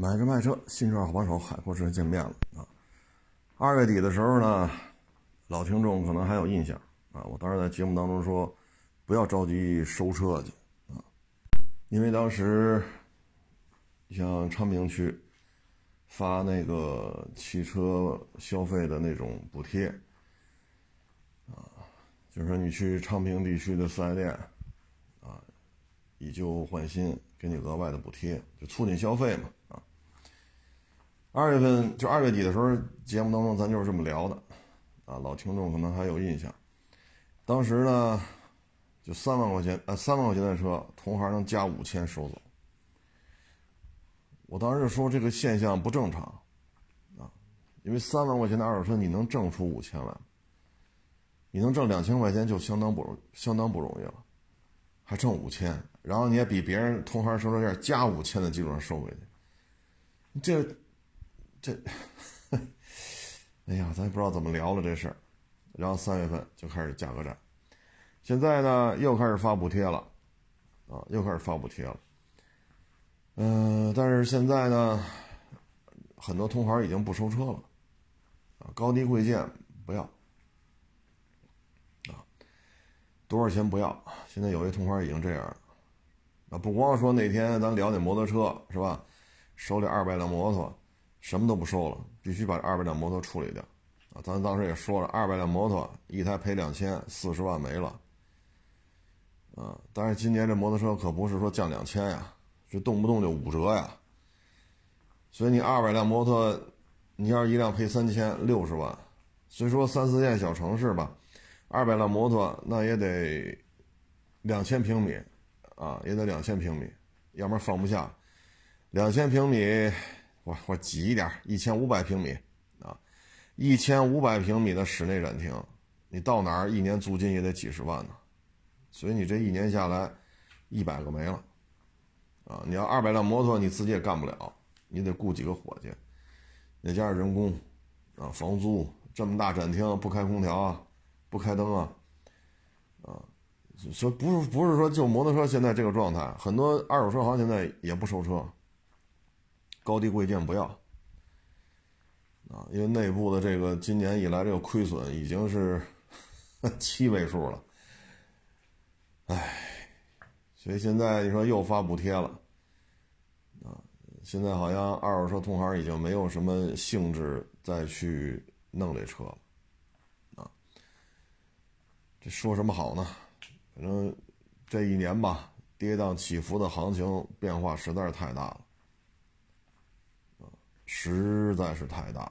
买车卖车，新车好帮手，海阔车见面了啊！二月底的时候呢，老听众可能还有印象啊，我当时在节目当中说，不要着急收车去啊，因为当时像昌平区发那个汽车消费的那种补贴啊，就是说你去昌平地区的四 S 店啊，以旧换新。给你额外的补贴，就促进消费嘛！二月份就二月底的时候，节目当中咱就是这么聊的，啊，老听众可能还有印象。当时呢，就三万块钱，呃，三万块钱的车，同行能加五千收走。我当时就说这个现象不正常，啊，因为三万块钱的二手车你能挣出五千万，你能挣两千块钱就相当不容相当不容易了，还挣五千。然后你也比别人同行收车价加五千的基础上收回去，这这，哎呀，咱也不知道怎么聊了这事儿。然后三月份就开始价格战，现在呢又开始发补贴了，啊，又开始发补贴了。嗯，但是现在呢，很多同行已经不收车了，啊，高低贵贱不要，啊，多少钱不要。现在有些同行已经这样了。啊，不光说那天咱聊那摩托车是吧？手里二百辆摩托，什么都不收了，必须把二百辆摩托处理掉。啊，咱当时也说了，二百辆摩托一台赔两千，四十万没了。啊，但是今年这摩托车可不是说降两千呀，这动不动就五折呀。所以你二百辆摩托，你要是一辆赔三千，六十万。虽说三四线小城市吧，二百辆摩托那也得两千平米。啊，也得两千平米，要不然放不下。两千平米，我我挤一点，一千五百平米啊，一千五百平米的室内展厅，你到哪儿一年租金也得几十万呢。所以你这一年下来，一百个没了。啊，你要二百辆摩托，你自己也干不了，你得雇几个伙计，再加上人工，啊，房租，这么大展厅不开空调啊，不开灯啊，啊。所以不是不是说就摩托车现在这个状态，很多二手车行现在也不收车，高低贵贱不要，啊，因为内部的这个今年以来这个亏损已经是 七位数了，唉，所以现在你说又发补贴了，啊，现在好像二手车同行已经没有什么兴致再去弄这车了，啊，这说什么好呢？反正这一年吧，跌宕起伏的行情变化实在是太大了，实在是太大，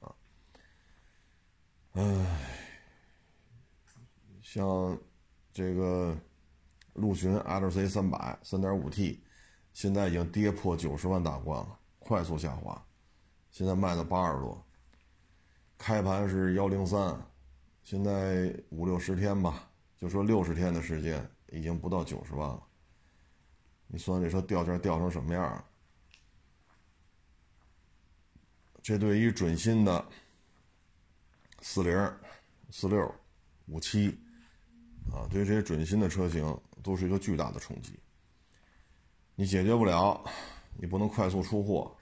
啊，唉，像这个陆巡 LC 三百三点五 T，现在已经跌破九十万大关了，快速下滑，现在卖到八十多，开盘是幺零三，现在五六十天吧。就说六十天的时间，已经不到九十万了。你算这车掉价掉成什么样？这对于准新的四零、四六、五七啊，对于这些准新的车型都是一个巨大的冲击。你解决不了，你不能快速出货，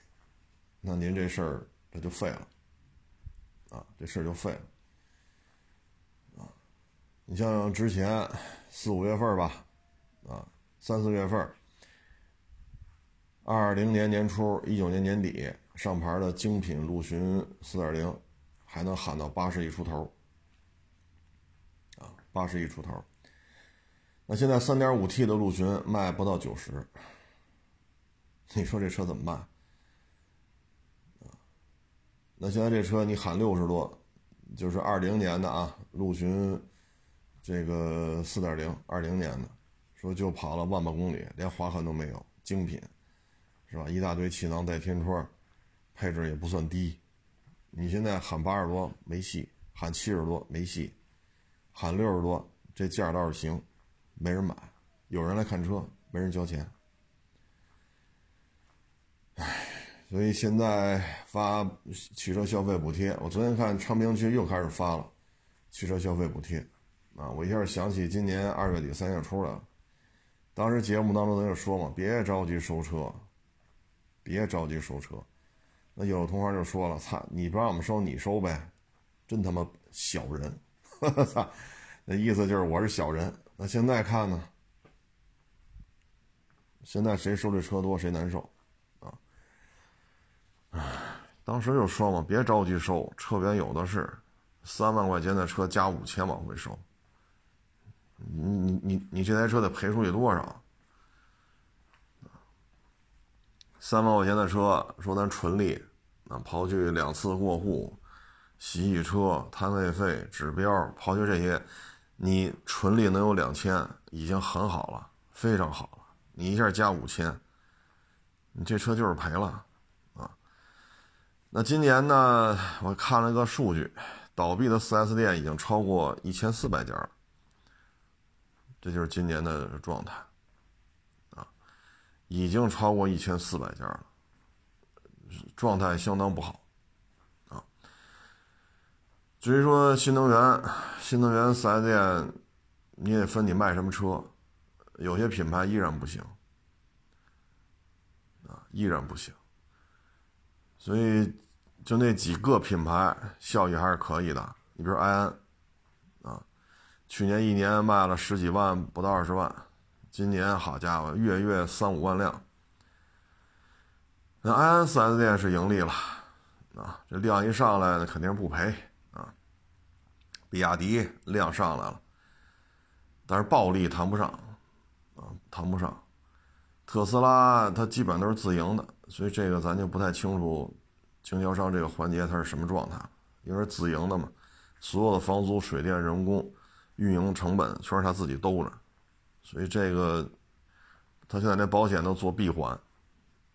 那您这事儿这就废了啊，这事儿就废了啊。你像之前四五月份吧，啊，三四月份，二零年年初、一九年年底上牌的精品陆巡四点零，还能喊到八十亿出头，啊，八十亿出头。那现在三点五 T 的陆巡卖不到九十，你说这车怎么办？啊，那现在这车你喊六十多，就是二零年的啊，陆巡。这个四点零二零年的，说就跑了万把公里，连划痕都没有，精品，是吧？一大堆气囊带天窗，配置也不算低。你现在喊八十多没戏，喊七十多没戏，喊六十多这价倒是行，没人买，有人来看车，没人交钱。唉，所以现在发汽车消费补贴，我昨天看昌平区又开始发了汽车消费补贴。啊！我一下想起今年二月底三月初了，当时节目当中咱就说嘛，别着急收车，别着急收车。那有的同行就说了：“操，你不让我们收，你收呗，真他妈小人！”操，那意思就是我是小人。那现在看呢？现在谁收这车多谁难受，啊！唉，当时就说嘛，别着急收，车源有的是，三万块钱的车加五千往回收。你你你你这台车得赔出去多少？三万块钱的车，说咱纯利，啊，刨去两次过户、洗洗车、摊位费、指标，刨去这些，你纯利能有两千，已经很好了，非常好了。你一下加五千，你这车就是赔了，啊。那今年呢，我看了个数据，倒闭的 4S 店已经超过一千四百家了。这就是今年的状态，已经超过一千四百家了，状态相当不好，啊。至于说新能源，新能源四 S 店，你也分你卖什么车，有些品牌依然不行，啊，依然不行。所以就那几个品牌效益还是可以的，你比如埃安。啊去年一年卖了十几万，不到二十万，今年好家伙，月月三五万辆。那安安四 S 店是盈利了，啊，这量一上来，那肯定不赔啊。比亚迪量上来了，但是暴利谈不上，啊，谈不上。特斯拉它基本都是自营的，所以这个咱就不太清楚经销商这个环节它是什么状态，因为自营的嘛，所有的房租、水电、人工。运营成本全是他自己兜着，所以这个他现在连保险都做闭环，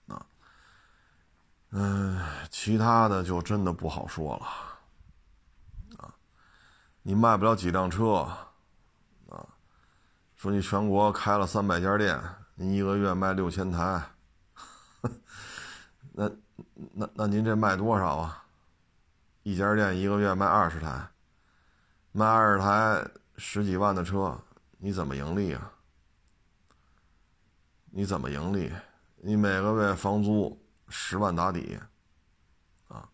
啊，嗯，其他的就真的不好说了，啊，你卖不了几辆车，啊，说你全国开了三百家店，您一个月卖六千台，那那那您这卖多少啊？一家店一个月卖二十台，卖二十台。十几万的车，你怎么盈利啊？你怎么盈利？你每个月房租十万打底，啊，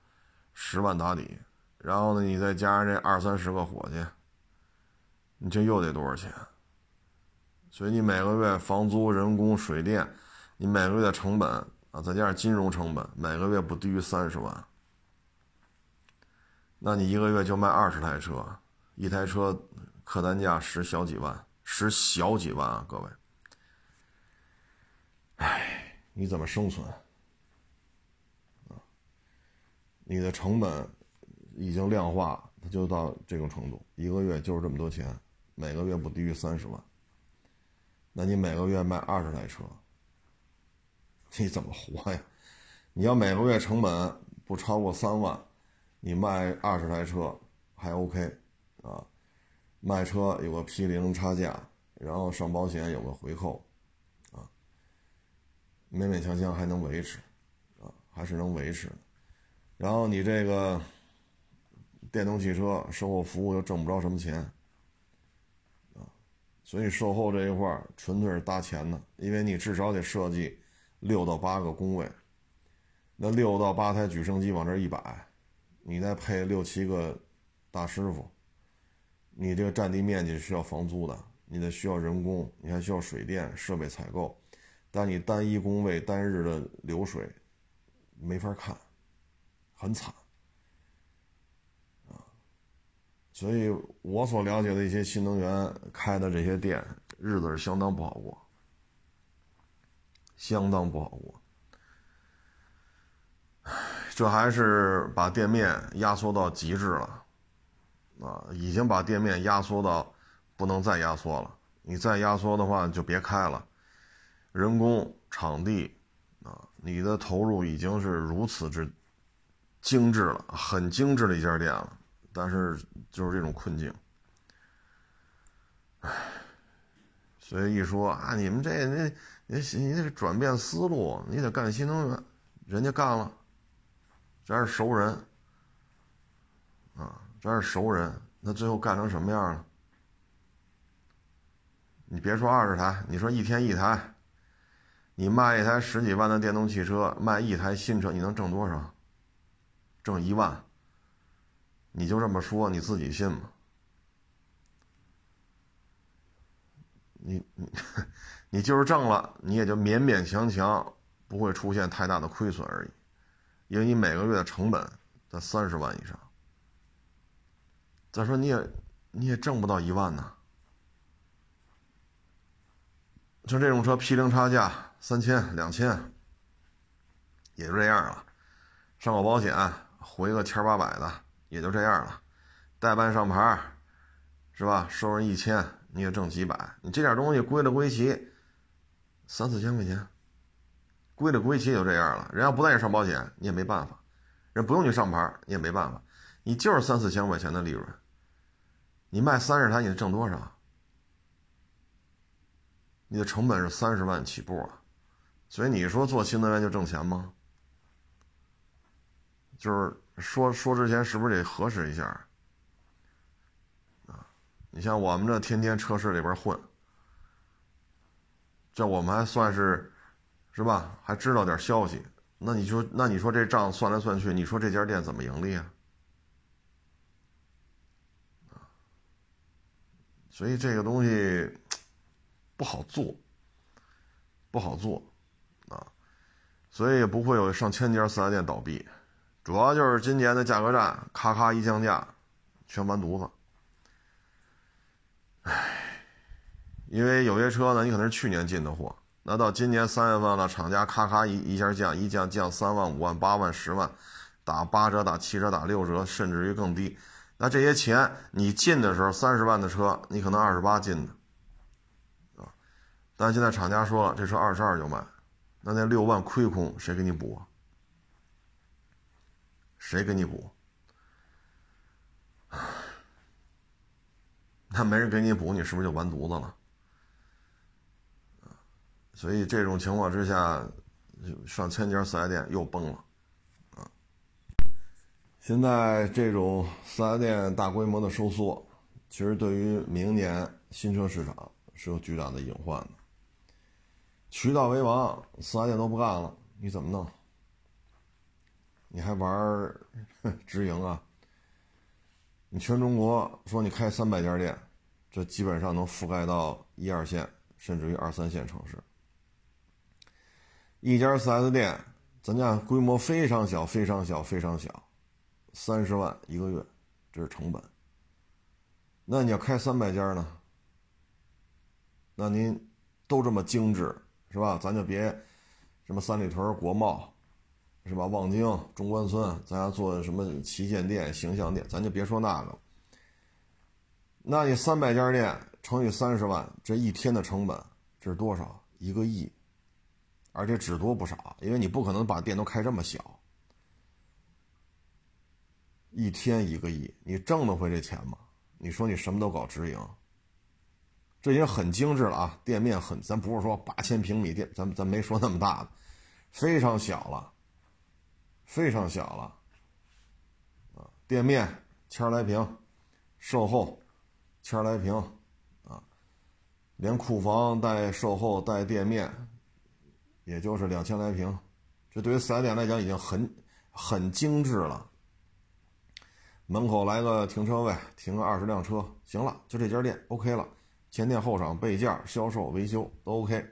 十万打底，然后呢，你再加上这二三十个伙计，你这又得多少钱？所以你每个月房租、人工、水电，你每个月的成本啊，再加上金融成本，每个月不低于三十万。那你一个月就卖二十台车，一台车。客单价十小几万，十小几万啊，各位，哎，你怎么生存？啊，你的成本已经量化，它就到这种程度，一个月就是这么多钱，每个月不低于三十万。那你每个月卖二十台车，你怎么活呀？你要每个月成本不超过三万，你卖二十台车还 OK 啊？卖车有个批零差价，然后上保险有个回扣，勉勉强强还能维持，啊，还是能维持。然后你这个电动汽车售后服务又挣不着什么钱，啊，所以售后这一块纯粹是搭钱的，因为你至少得设计六到八个工位，那六到八台举升机往这一摆，你再配六七个大师傅。你这个占地面积需要房租的，你得需要人工，你还需要水电设备采购，但你单一工位单日的流水没法看，很惨啊！所以我所了解的一些新能源开的这些店，日子是相当不好过，相当不好过。这还是把店面压缩到极致了。啊，已经把店面压缩到不能再压缩了。你再压缩的话，就别开了。人工、场地，啊，你的投入已经是如此之精致了，很精致的一家店了。但是就是这种困境，唉，所以一说啊，你们这那你你得转变思路，你得干新能源，人家干了，咱是熟人，啊。咱是熟人，那最后干成什么样了？你别说二十台，你说一天一台，你卖一台十几万的电动汽车，卖一台新车，你能挣多少？挣一万。你就这么说，你自己信吗？你你你就是挣了，你也就勉勉强强不会出现太大的亏损而已，因为你每个月的成本在三十万以上。再说你也你也挣不到一万呢。像这种车批零差价三千两千，也就这样了，上个保险回个千八百的。也就这样了，代办上牌，是吧？收人一千，你也挣几百。你这点东西归了归齐，三四千块钱，归了归齐就这样了。人家不带你上保险，你也没办法；人不用你上牌，你也没办法。你就是三四千块钱的利润，你卖三十台，你挣多少？你的成本是三十万起步啊，所以你说做新能源就挣钱吗？就是。说说之前是不是得核实一下啊？你像我们这天天车市里边混，这我们还算是，是吧？还知道点消息。那你说，那你说这账算来算去，你说这家店怎么盈利啊？所以这个东西 不好做，不好做啊，所以也不会有上千家四 S 店倒闭。主要就是今年的价格战，咔咔一降价，全完犊子。唉，因为有些车呢，你可能是去年进的货，那到今年三月份了，厂家咔咔一一下降，一降降三万、五万、八万、十万，打八折、打七折、打六折，甚至于更低。那这些钱你进的时候三十万的车，你可能二十八进的，啊，但现在厂家说了，这车二十二就卖，那那六万亏空谁给你补啊？谁给你补？那没人给你补，你是不是就完犊子了？所以这种情况之下，上千家四 S 店又崩了，现在这种四 S 店大规模的收缩，其实对于明年新车市场是有巨大的隐患的。渠道为王，四 S 店都不干了，你怎么弄？你还玩 直营啊？你全中国说你开三百家店，这基本上能覆盖到一二线，甚至于二三线城市。一家 4S 店，咱家规模非常小，非常小，非常小，三十万一个月，这是成本。那你要开三百家呢？那您都这么精致，是吧？咱就别什么三里屯、国贸。是吧？望京、中关村，咱要做什么旗舰店、形象店，咱就别说那个。那你三百家店乘以三十万，这一天的成本这是多少？一个亿，而且只多不少，因为你不可能把店都开这么小。一天一个亿，你挣得回这钱吗？你说你什么都搞直营，这已经很精致了啊！店面很，咱不是说八千平米店，咱咱没说那么大的，非常小了。非常小了，啊，店面千来平，售后千来平，啊，连库房带售后带店面，也就是两千来平，这对于四 S 店来讲已经很很精致了。门口来个停车位，停个二十辆车，行了，就这家店 OK 了，前店后厂备件、销售、维修都 OK，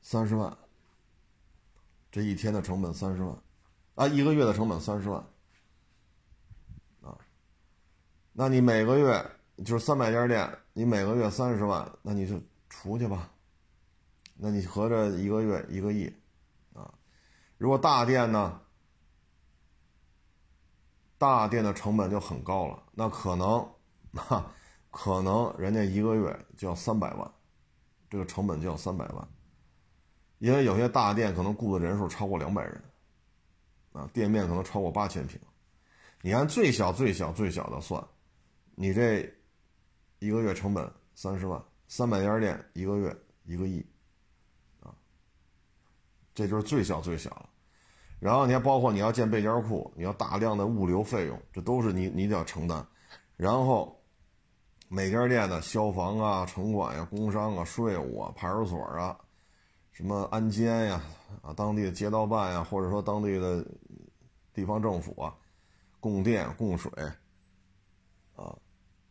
三十万。这一天的成本三十万，啊，一个月的成本三十万，啊，那你每个月就是三百家店，你每个月三十万，那你就出去吧，那你合着一个月一个亿，啊，如果大店呢，大店的成本就很高了，那可能，哈，可能人家一个月就要三百万，这个成本就要三百万。因为有些大店可能雇的人数超过两百人，啊，店面可能超过八千平，你按最小最小最小的算，你这一个月成本三十万，三百家店一个月一个亿，啊，这就是最小最小了。然后你还包括你要建备件库，你要大量的物流费用，这都是你你得要承担。然后每家店的消防啊、城管呀、工商啊、税务啊、派出所啊。什么安监呀，啊，当地的街道办呀，或者说当地的地方政府啊，供电供水，啊，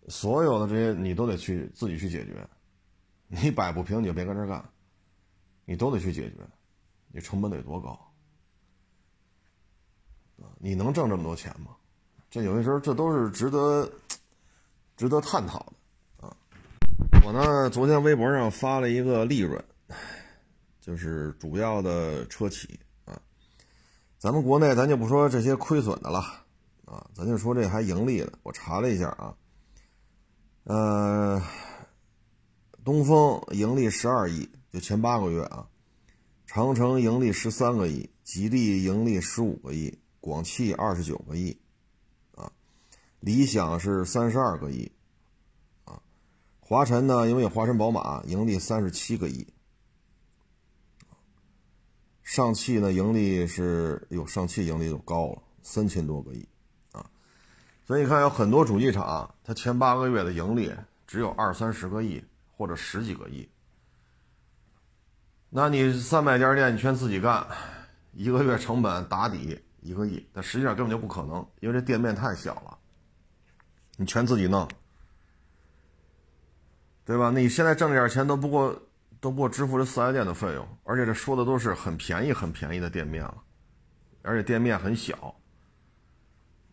所有的这些你都得去自己去解决，你摆不平你就别跟这干，你都得去解决，你成本得多高？你能挣这么多钱吗？这有些时候这都是值得值得探讨的啊！我呢，昨天微博上发了一个利润，就是主要的车企啊。咱们国内咱就不说这些亏损的了啊，咱就说这还盈利的。我查了一下啊，呃，东风盈利十二亿，就前八个月啊；长城盈利十三个亿，吉利盈利十五个亿。广汽二十九个亿，理想是三十二个亿，啊，华晨呢，因为华晨宝马盈利三十七个亿，上汽呢盈利是，哟，上汽盈利就高了，三千多个亿，啊，所以你看有很多主机厂，它前八个月的盈利只有二三十个亿或者十几个亿，那你三百家店你全自己干，一个月成本打底。一个亿，但实际上根本就不可能，因为这店面太小了，你全自己弄，对吧？你现在挣这点钱都不过都不过支付这四 S 店的费用，而且这说的都是很便宜、很便宜的店面了，而且店面很小，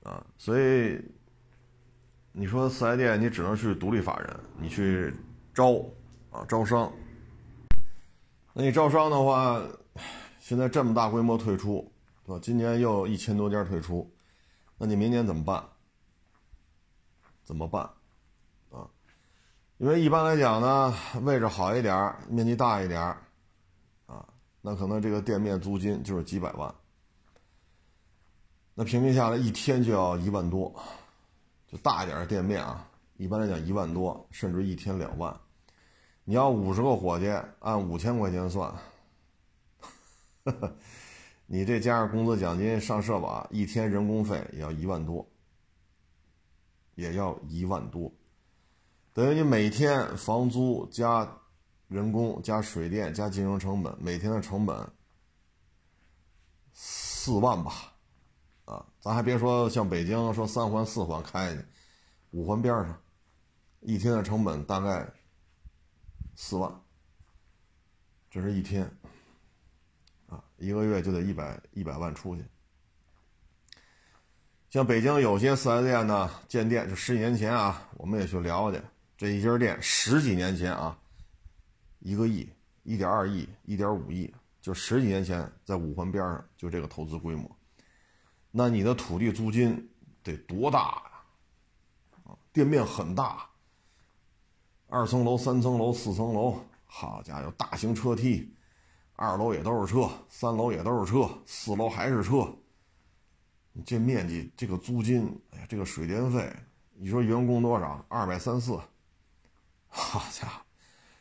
啊，所以你说四 S 店你只能去独立法人，你去招啊招商，那你招商的话，现在这么大规模退出。吧？今年又一千多家退出，那你明年怎么办？怎么办？啊？因为一般来讲呢，位置好一点，面积大一点，啊，那可能这个店面租金就是几百万。那平均下来一天就要一万多，就大一点的店面啊，一般来讲一万多，甚至一天两万。你要五十个伙计，按五千块钱算。呵呵。你这加上工资奖金、上社保，一天人工费也要一万多，也要一万多，等于你每天房租加人工加水电加金融成本，每天的成本四万吧，啊，咱还别说像北京说三环四环开，五环边上，一天的成本大概四万，这是一天。啊，一个月就得一百一百万出去。像北京有些四 S 店呢，建店就十几年前啊，我们也去了解，这一家店十几年前啊，一个亿、一点二亿、一点五亿，就十几年前在五环边上就这个投资规模。那你的土地租金得多大呀？啊，店面很大，二层楼、三层楼、四层楼，好家伙，大型车梯。二楼也都是车，三楼也都是车，四楼还是车。这面积，这个租金，哎呀，这个水电费，你说员工多少？二百三四。好家伙！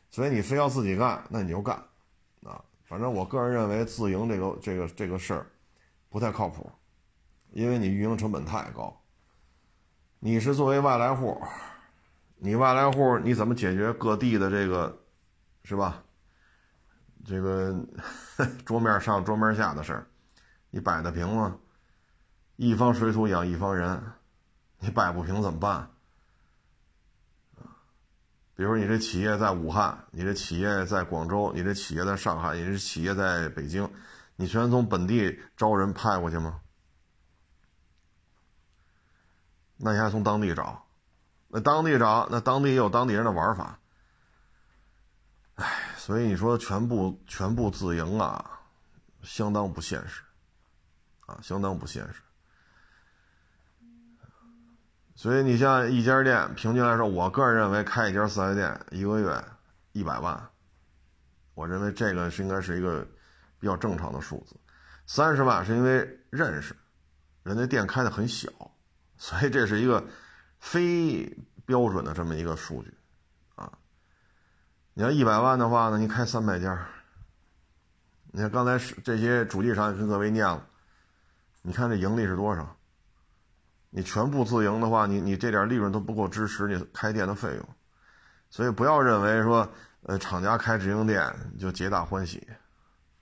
所以你非要自己干，那你就干。啊，反正我个人认为自营这个这个这个事儿不太靠谱，因为你运营成本太高。你是作为外来户，你外来户你怎么解决各地的这个，是吧？这个 桌面上桌面下的事儿，你摆得平吗？一方水土养一方人，你摆不平怎么办？比如你这企业在武汉，你这企业在广州，你这企业在上海，你这企业在北京，你全从本地招人派过去吗？那你还从当地找？那当地找，那当地也有当地人的玩法。唉。所以你说全部全部自营啊，相当不现实，啊，相当不现实。所以你像一家店，平均来说，我个人认为开一家四 S 店一个月一百万，我认为这个是应该是一个比较正常的数字。三十万是因为认识，人家店开的很小，所以这是一个非标准的这么一个数据啊。你要一百万的话呢，你开三百家。你看刚才是这些主机厂跟各位念了，你看这盈利是多少？你全部自营的话，你你这点利润都不够支持你开店的费用，所以不要认为说，呃，厂家开直营店就皆大欢喜，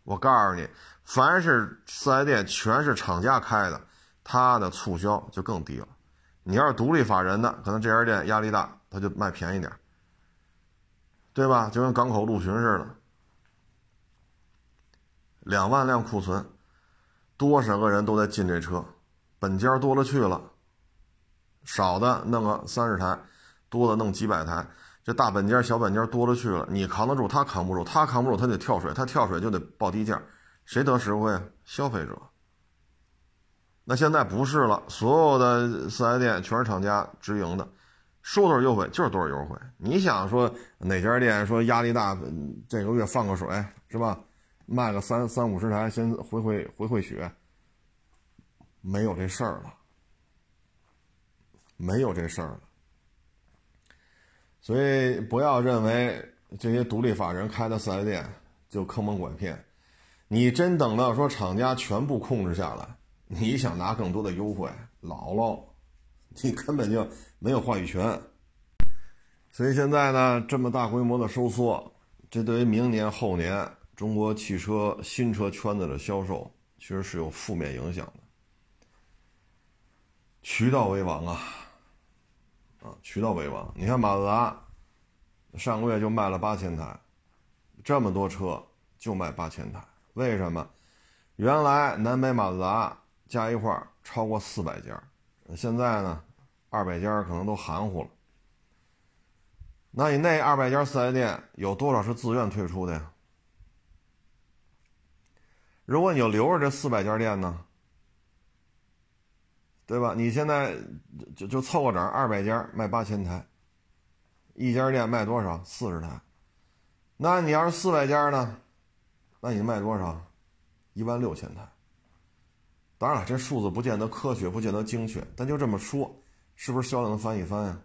我告诉你，凡是四 S 店全是厂家开的，它的促销就更低了。你要是独立法人的，可能这家店压力大，他就卖便宜点，对吧？就跟港口陆巡似的，两万辆库存，多少个人都在进这车，本家多了去了，少的弄个三十台，多的弄几百台。这大本间、小本间多了去了，你扛得住，他扛不住，他扛不住，他得跳水，他跳水就得报低价，谁得实惠？消费者。那现在不是了，所有的四 S 店全是厂家直营的，说多少优惠就是多少优惠。你想说哪家店说压力大，这个月放个水是吧？卖个三三五十台，先回回回回血，没有这事儿了，没有这事儿了。所以不要认为这些独立法人开的四 S 店就坑蒙拐骗，你真等到说厂家全部控制下来，你想拿更多的优惠，姥姥，你根本就没有话语权。所以现在呢，这么大规模的收缩，这对于明年后年中国汽车新车圈子的销售，其实是有负面影响的。渠道为王啊！啊，渠道为王。你看马自达，上个月就卖了八千台，这么多车就卖八千台，为什么？原来南北马自达加一块超过四百家，现在呢，二百家可能都含糊了。那你那二百家四 S 店有多少是自愿退出的呀？如果你就留着这四百家店呢？对吧？你现在就就凑个整，二百家卖八千台，一家店卖多少？四十台。那你要是四百家呢？那你卖多少？一万六千台。当然了，这数字不见得科学，不见得精确，但就这么说，是不是销量能翻一番呀？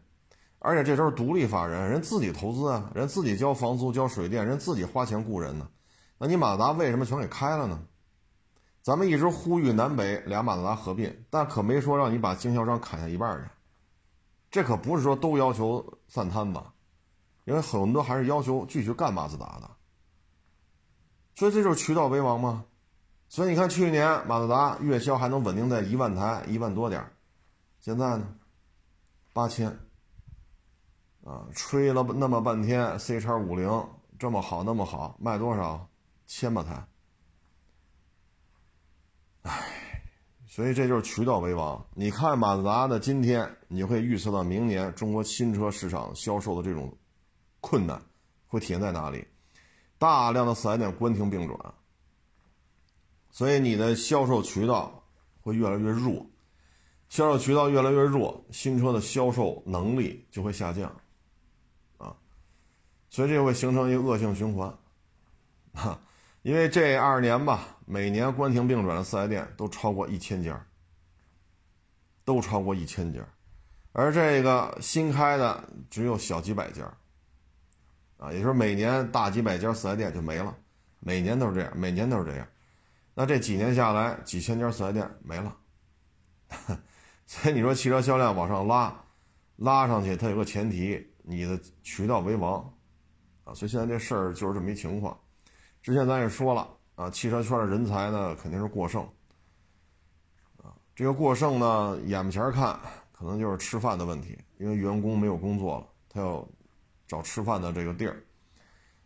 而且这都是独立法人，人自己投资啊，人自己交房租、交水电，人自己花钱雇人呢。那你马达为什么全给开了呢？咱们一直呼吁南北俩马自达合并，但可没说让你把经销商砍下一半去。这可不是说都要求散摊子，因为很多还是要求继续干马自达的。所以这就是渠道为王吗？所以你看去年马自达月销还能稳定在一万台一万多点现在呢，八千。啊，吹了那么半天 C 叉五零这么好那么好，卖多少？千把台。唉，所以这就是渠道为王。你看马自达的今天，你会预测到明年中国新车市场销售的这种困难会体现在哪里？大量的四 S 店关停并转，所以你的销售渠道会越来越弱，销售渠道越来越弱，新车的销售能力就会下降，啊，所以这会形成一个恶性循环，哈。因为这二年吧，每年关停并转的四 S 店都超过一千家，都超过一千家，而这个新开的只有小几百家，啊，也就是每年大几百家四 S 店就没了，每年都是这样，每年都是这样，那这几年下来，几千家四 S 店没了，所以你说汽车销量往上拉，拉上去，它有个前提，你的渠道为王，啊，所以现在这事儿就是这么一情况。之前咱也说了啊，汽车圈的人才呢肯定是过剩，啊，这个过剩呢，眼巴前看可能就是吃饭的问题，因为员工没有工作了，他要找吃饭的这个地儿。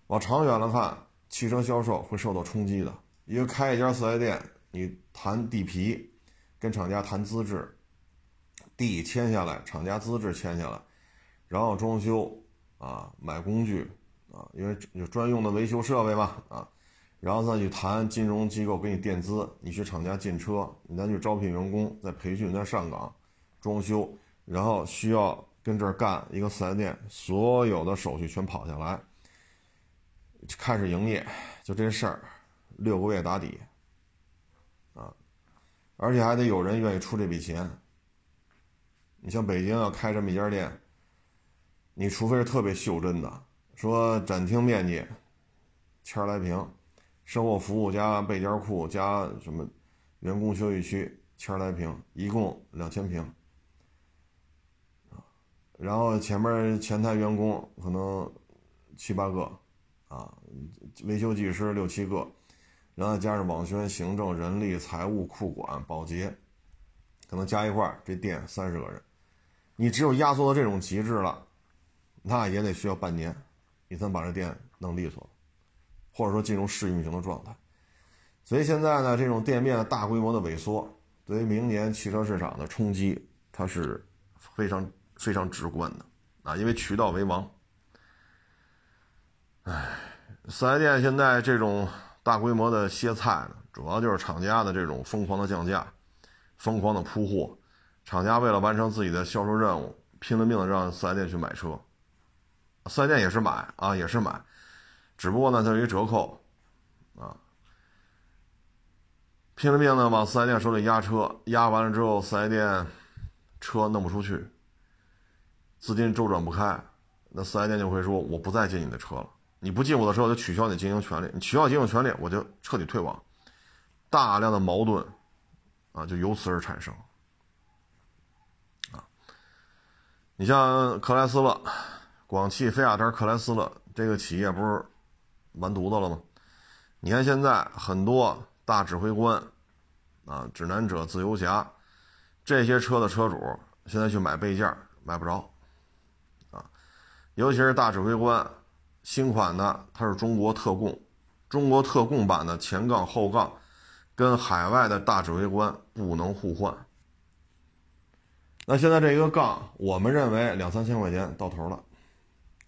往长远了看，汽车销售会受到冲击的，因为开一家四 S 店，你谈地皮，跟厂家谈资质，地签下来，厂家资质签下来，然后装修啊，买工具。啊，因为有专用的维修设备嘛，啊，然后再去谈金融机构给你垫资，你去厂家进车，你再去招聘员工，再培训，再上岗，装修，然后需要跟这儿干一个四 S 店，所有的手续全跑下来，开始营业，就这事儿，六个月打底，啊，而且还得有人愿意出这笔钱。你像北京要开这么一家店，你除非是特别袖珍的。说展厅面积千来平，售后服务加备件库加什么员工休息区千来平，一共两千平。然后前面前台员工可能七八个啊，维修技师六七个，然后加上网宣、行政、人力、财务、库管、保洁，可能加一块儿，这店三十个人，你只有压缩到这种极致了，那也得需要半年，你才能把这店弄利索，或者说进入试运行的状态。所以现在呢，这种店面大规模的萎缩，对于明年汽车市场的冲击，它是非常非常直观的啊，因为渠道为王。唉，四 S 店现在这种大规模的歇菜呢，主要就是厂家的这种疯狂的降价、疯狂的铺货，厂家为了完成自己的销售任务，拼了命的让四 S 店去买车，四 S 店也是买啊，也是买，只不过呢，它有一折扣，啊。拼了命的往四 S 店手里压车，压完了之后，四 S 店车弄不出去，资金周转不开，那四 S 店就会说：“我不再借你的车了，你不借我的车，我就取消你经营权利。你取消经营权利，我就彻底退网。”大量的矛盾啊，就由此而产生。啊，你像克莱斯勒、广汽菲亚特克莱斯勒这个企业不是完犊子了吗？你看现在很多大指挥官。啊，指南者、自由侠，这些车的车主现在去买备件买不着，啊，尤其是大指挥官新款的，它是中国特供，中国特供版的前杠后杠跟海外的大指挥官不能互换。那现在这一个杠，我们认为两三千块钱到头了，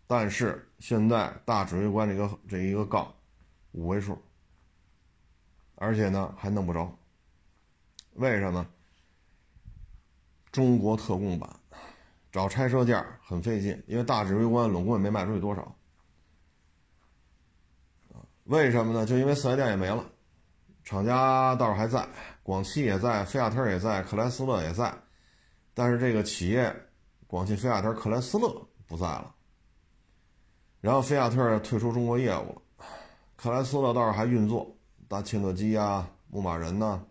但是现在大指挥官这个这一个杠五位数，而且呢还弄不着。为什么？中国特供版找拆车件很费劲，因为大指挥官拢共也没卖出去多少。为什么呢？就因为四 S 店也没了，厂家倒是还在，广汽也在，菲亚特也在，克莱斯勒也在，但是这个企业，广汽菲亚特克莱斯勒不在了。然后菲亚特退出中国业务了，克莱斯勒倒是还运作，大切诺基啊，牧马人呐。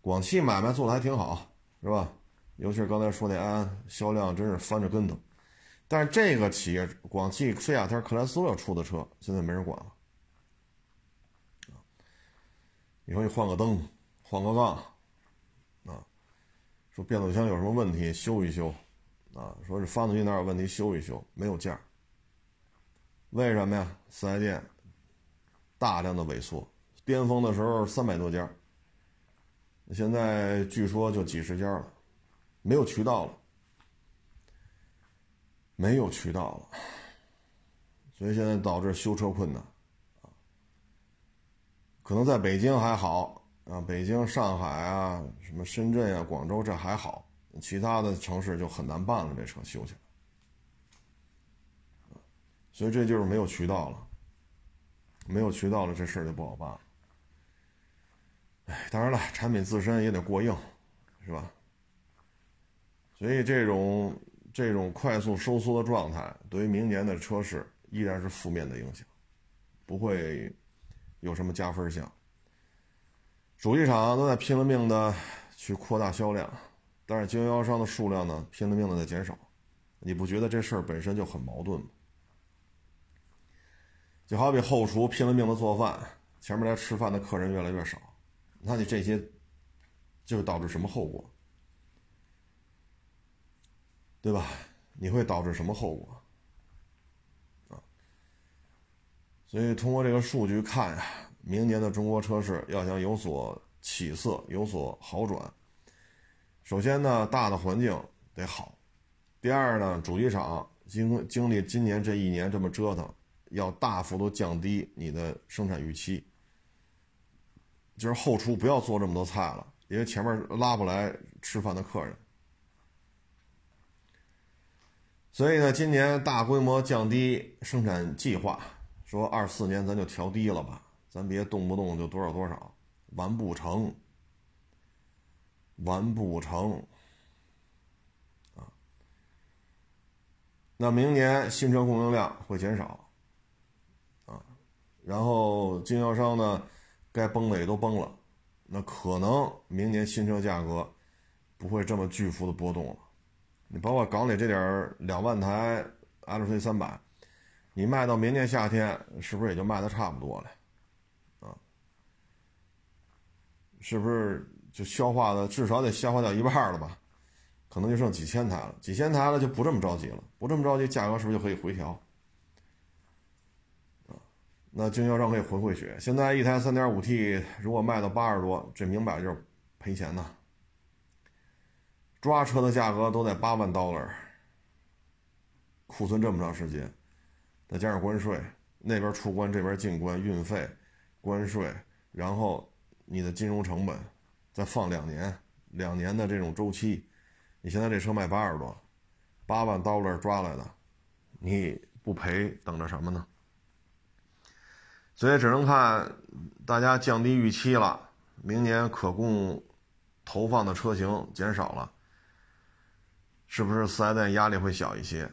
广汽买卖做的还挺好，是吧？尤其是刚才说那安，销量真是翻着跟头。但是这个企业，广汽菲亚特克莱斯勒出的车，现在没人管了。你说你换个灯，换个杠，啊，说变速箱有什么问题修一修，啊，说是发动机哪有问题修一修，没有件为什么呀？四 S 店大量的萎缩，巅峰的时候三百多家。现在据说就几十家了，没有渠道了，没有渠道了，所以现在导致修车困难，啊，可能在北京还好啊，北京、上海啊，什么深圳啊、广州这还好，其他的城市就很难办了，这车修起来，所以这就是没有渠道了，没有渠道了，这事儿就不好办了。哎，当然了，产品自身也得过硬，是吧？所以这种这种快速收缩的状态，对于明年的车市依然是负面的影响，不会有什么加分项。主机厂都在拼了命的去扩大销量，但是经销商的数量呢，拼了命的在减少。你不觉得这事儿本身就很矛盾吗？就好比后厨拼了命的做饭，前面来吃饭的客人越来越少。那你这些，就导致什么后果？对吧？你会导致什么后果？所以通过这个数据看呀，明年的中国车市要想有所起色、有所好转，首先呢，大的环境得好；第二呢，主机厂经经历今年这一年这么折腾，要大幅度降低你的生产预期。就是后厨不要做这么多菜了，因为前面拉不来吃饭的客人。所以呢，今年大规模降低生产计划，说二四年咱就调低了吧，咱别动不动就多少多少，完不成，完不成，啊。那明年新车供应量会减少，然后经销商呢？该崩的也都崩了，那可能明年新车价格不会这么巨幅的波动了。你包括港里这点两万台 LC 三百，你卖到明年夏天是不是也就卖的差不多了？啊，是不是就消化的至少得消化掉一半了吧？可能就剩几千台了，几千台了就不这么着急了，不这么着急，价格是不是就可以回调？那经销商可以回回血。现在一台 3.5T 如果卖到八十多，这明摆就是赔钱呐。抓车的价格都在八万 dollar，库存这么长时间，再加上关税，那边出关这边进关，运费、关税，然后你的金融成本，再放两年，两年的这种周期，你现在这车卖八十多，八万 dollar 抓来的，你不赔等着什么呢？所以只能看大家降低预期了，明年可供投放的车型减少了。是不是四 S 店压力会小一些，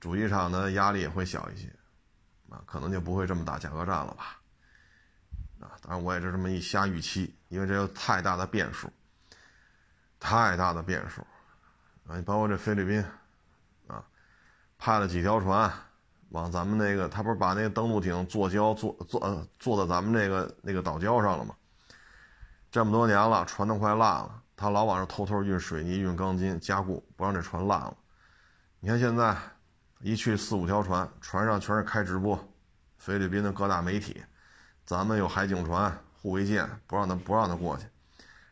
主机厂的压力也会小一些，啊，可能就不会这么打价格战了吧？啊，当然我也是这么一瞎预期，因为这有太大的变数，太大的变数，啊，你包括这菲律宾，啊，派了几条船往咱们那个，他不是把那个登陆艇坐礁坐坐呃坐到咱们那个那个岛礁上了吗？这么多年了，船都快烂了。他老往上偷偷运水泥、运钢筋加固，不让这船烂了。你看现在，一去四五条船，船上全是开直播，菲律宾的各大媒体，咱们有海警船、护卫舰，不让他不让他过去。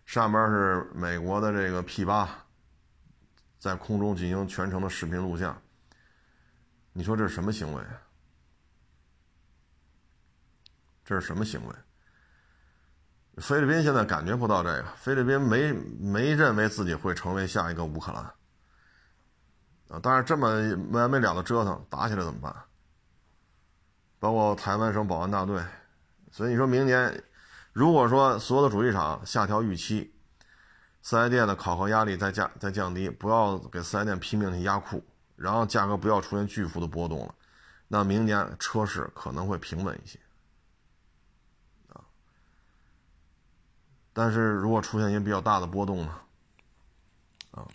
上边是美国的这个 P 八，在空中进行全程的视频录像。你说这是什么行为？这是什么行为？菲律宾现在感觉不到这个，菲律宾没没认为自己会成为下一个乌克兰啊！但是这么没完没了的折腾，打起来怎么办？包括台湾省保安大队，所以你说明年，如果说所有的主机厂下调预期，四 S 店的考核压力再降再降低，不要给四 S 店拼命去压库，然后价格不要出现巨幅的波动了，那明年车市可能会平稳一些。啊但是如果出现一些比较大的波动呢？啊，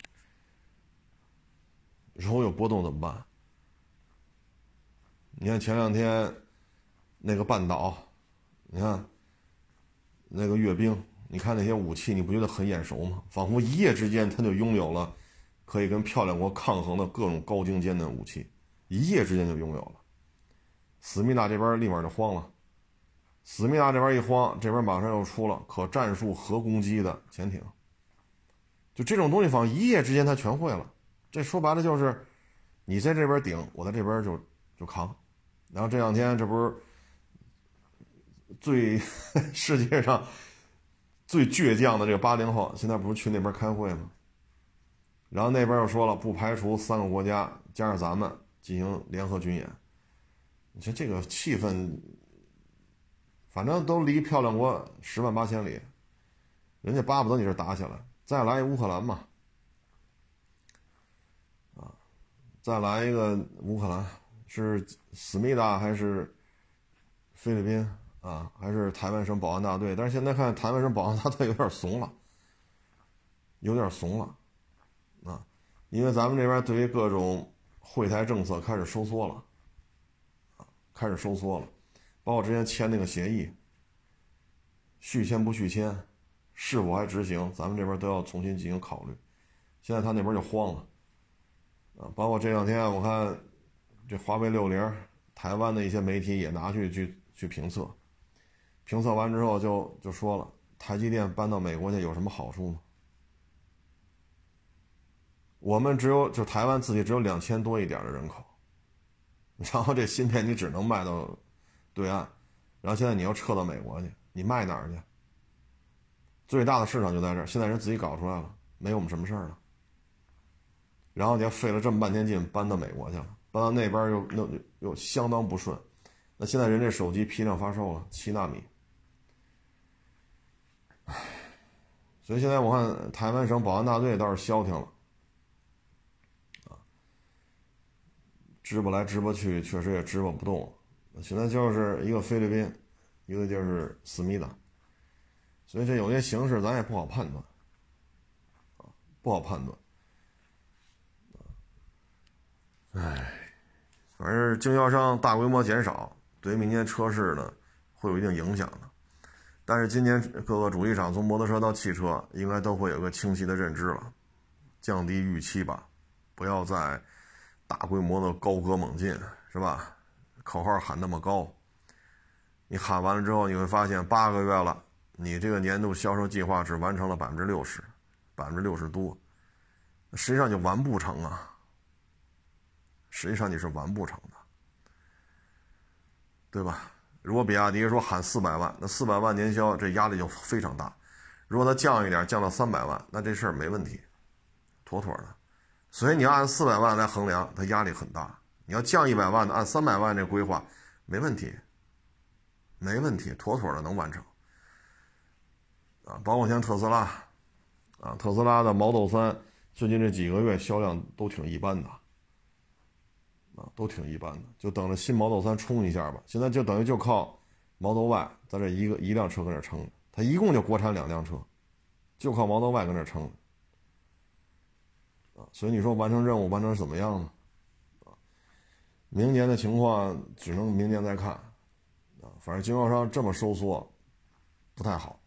如果有波动怎么办？你看前两天那个半岛，你看那个阅兵，你看那些武器，你不觉得很眼熟吗？仿佛一夜之间他就拥有了可以跟漂亮国抗衡的各种高精尖的武器，一夜之间就拥有了。思密达这边立马就慌了。思密达这边一慌，这边马上又出了可战术核攻击的潜艇。就这种东西，仿一夜之间他全会了。这说白了就是，你在这边顶，我在这边就就扛。然后这两天这不是 最世界上最倔强的这个八零后，现在不是去那边开会吗？然后那边又说了，不排除三个国家加上咱们进行联合军演。你说这个气氛。反正都离漂亮国十万八千里，人家巴不得你这打起来，再来一乌克兰嘛，啊，再来一个乌克兰，是思密达还是菲律宾啊？还是台湾省保安大队？但是现在看台湾省保安大队有点怂了，有点怂了，因为咱们这边对于各种会台政策开始收缩了，啊，开始收缩了。包括之前签那个协议，续签不续签，是否还执行，咱们这边都要重新进行考虑。现在他那边就慌了，啊，包括这两天我看这华为六零，台湾的一些媒体也拿去去去评测，评测完之后就就说了，台积电搬到美国去有什么好处吗？我们只有就台湾自己只有两千多一点的人口，然后这芯片你只能卖到。对岸，然后现在你要撤到美国去，你卖哪儿去？最大的市场就在这儿，现在人自己搞出来了，没我们什么事儿了。然后你要费了这么半天劲搬到美国去了，搬到那边又又又相当不顺。那现在人这手机批量发售了，七纳米。唉，所以现在我看台湾省保安大队倒是消停了，支不来支不去，确实也支不不动了。现在就是一个菲律宾，一个就是思密达，所以这有些形势咱也不好判断，啊，不好判断。唉，反正经销商大规模减少，对于明年车市呢会有一定影响的。但是今年各个主机厂从摩托车到汽车，应该都会有个清晰的认知了，降低预期吧，不要再大规模的高歌猛进，是吧？口号喊那么高，你喊完了之后，你会发现八个月了，你这个年度销售计划只完成了百分之六十，百分之六十多，实际上就完不成啊。实际上你是完不成的，对吧？如果比亚迪说喊四百万，那四百万年销，这压力就非常大。如果它降一点，降到三百万，那这事儿没问题，妥妥的。所以你要按四百万来衡量，它压力很大。你要降一百万的，按三百万这规划，没问题，没问题，妥妥的能完成。啊，包括像特斯拉，啊，特斯拉的 Model 3最近这几个月销量都挺一般的。啊，都挺一般的，就等着新 Model 3冲一下吧。现在就等于就靠 Model Y 在这一个一辆车搁那撑，它一共就国产两辆车，就靠 Model Y 搁那撑。啊，所以你说完成任务完成怎么样呢？啊，明年的情况只能明年再看。啊，反正经销商这么收缩不太好。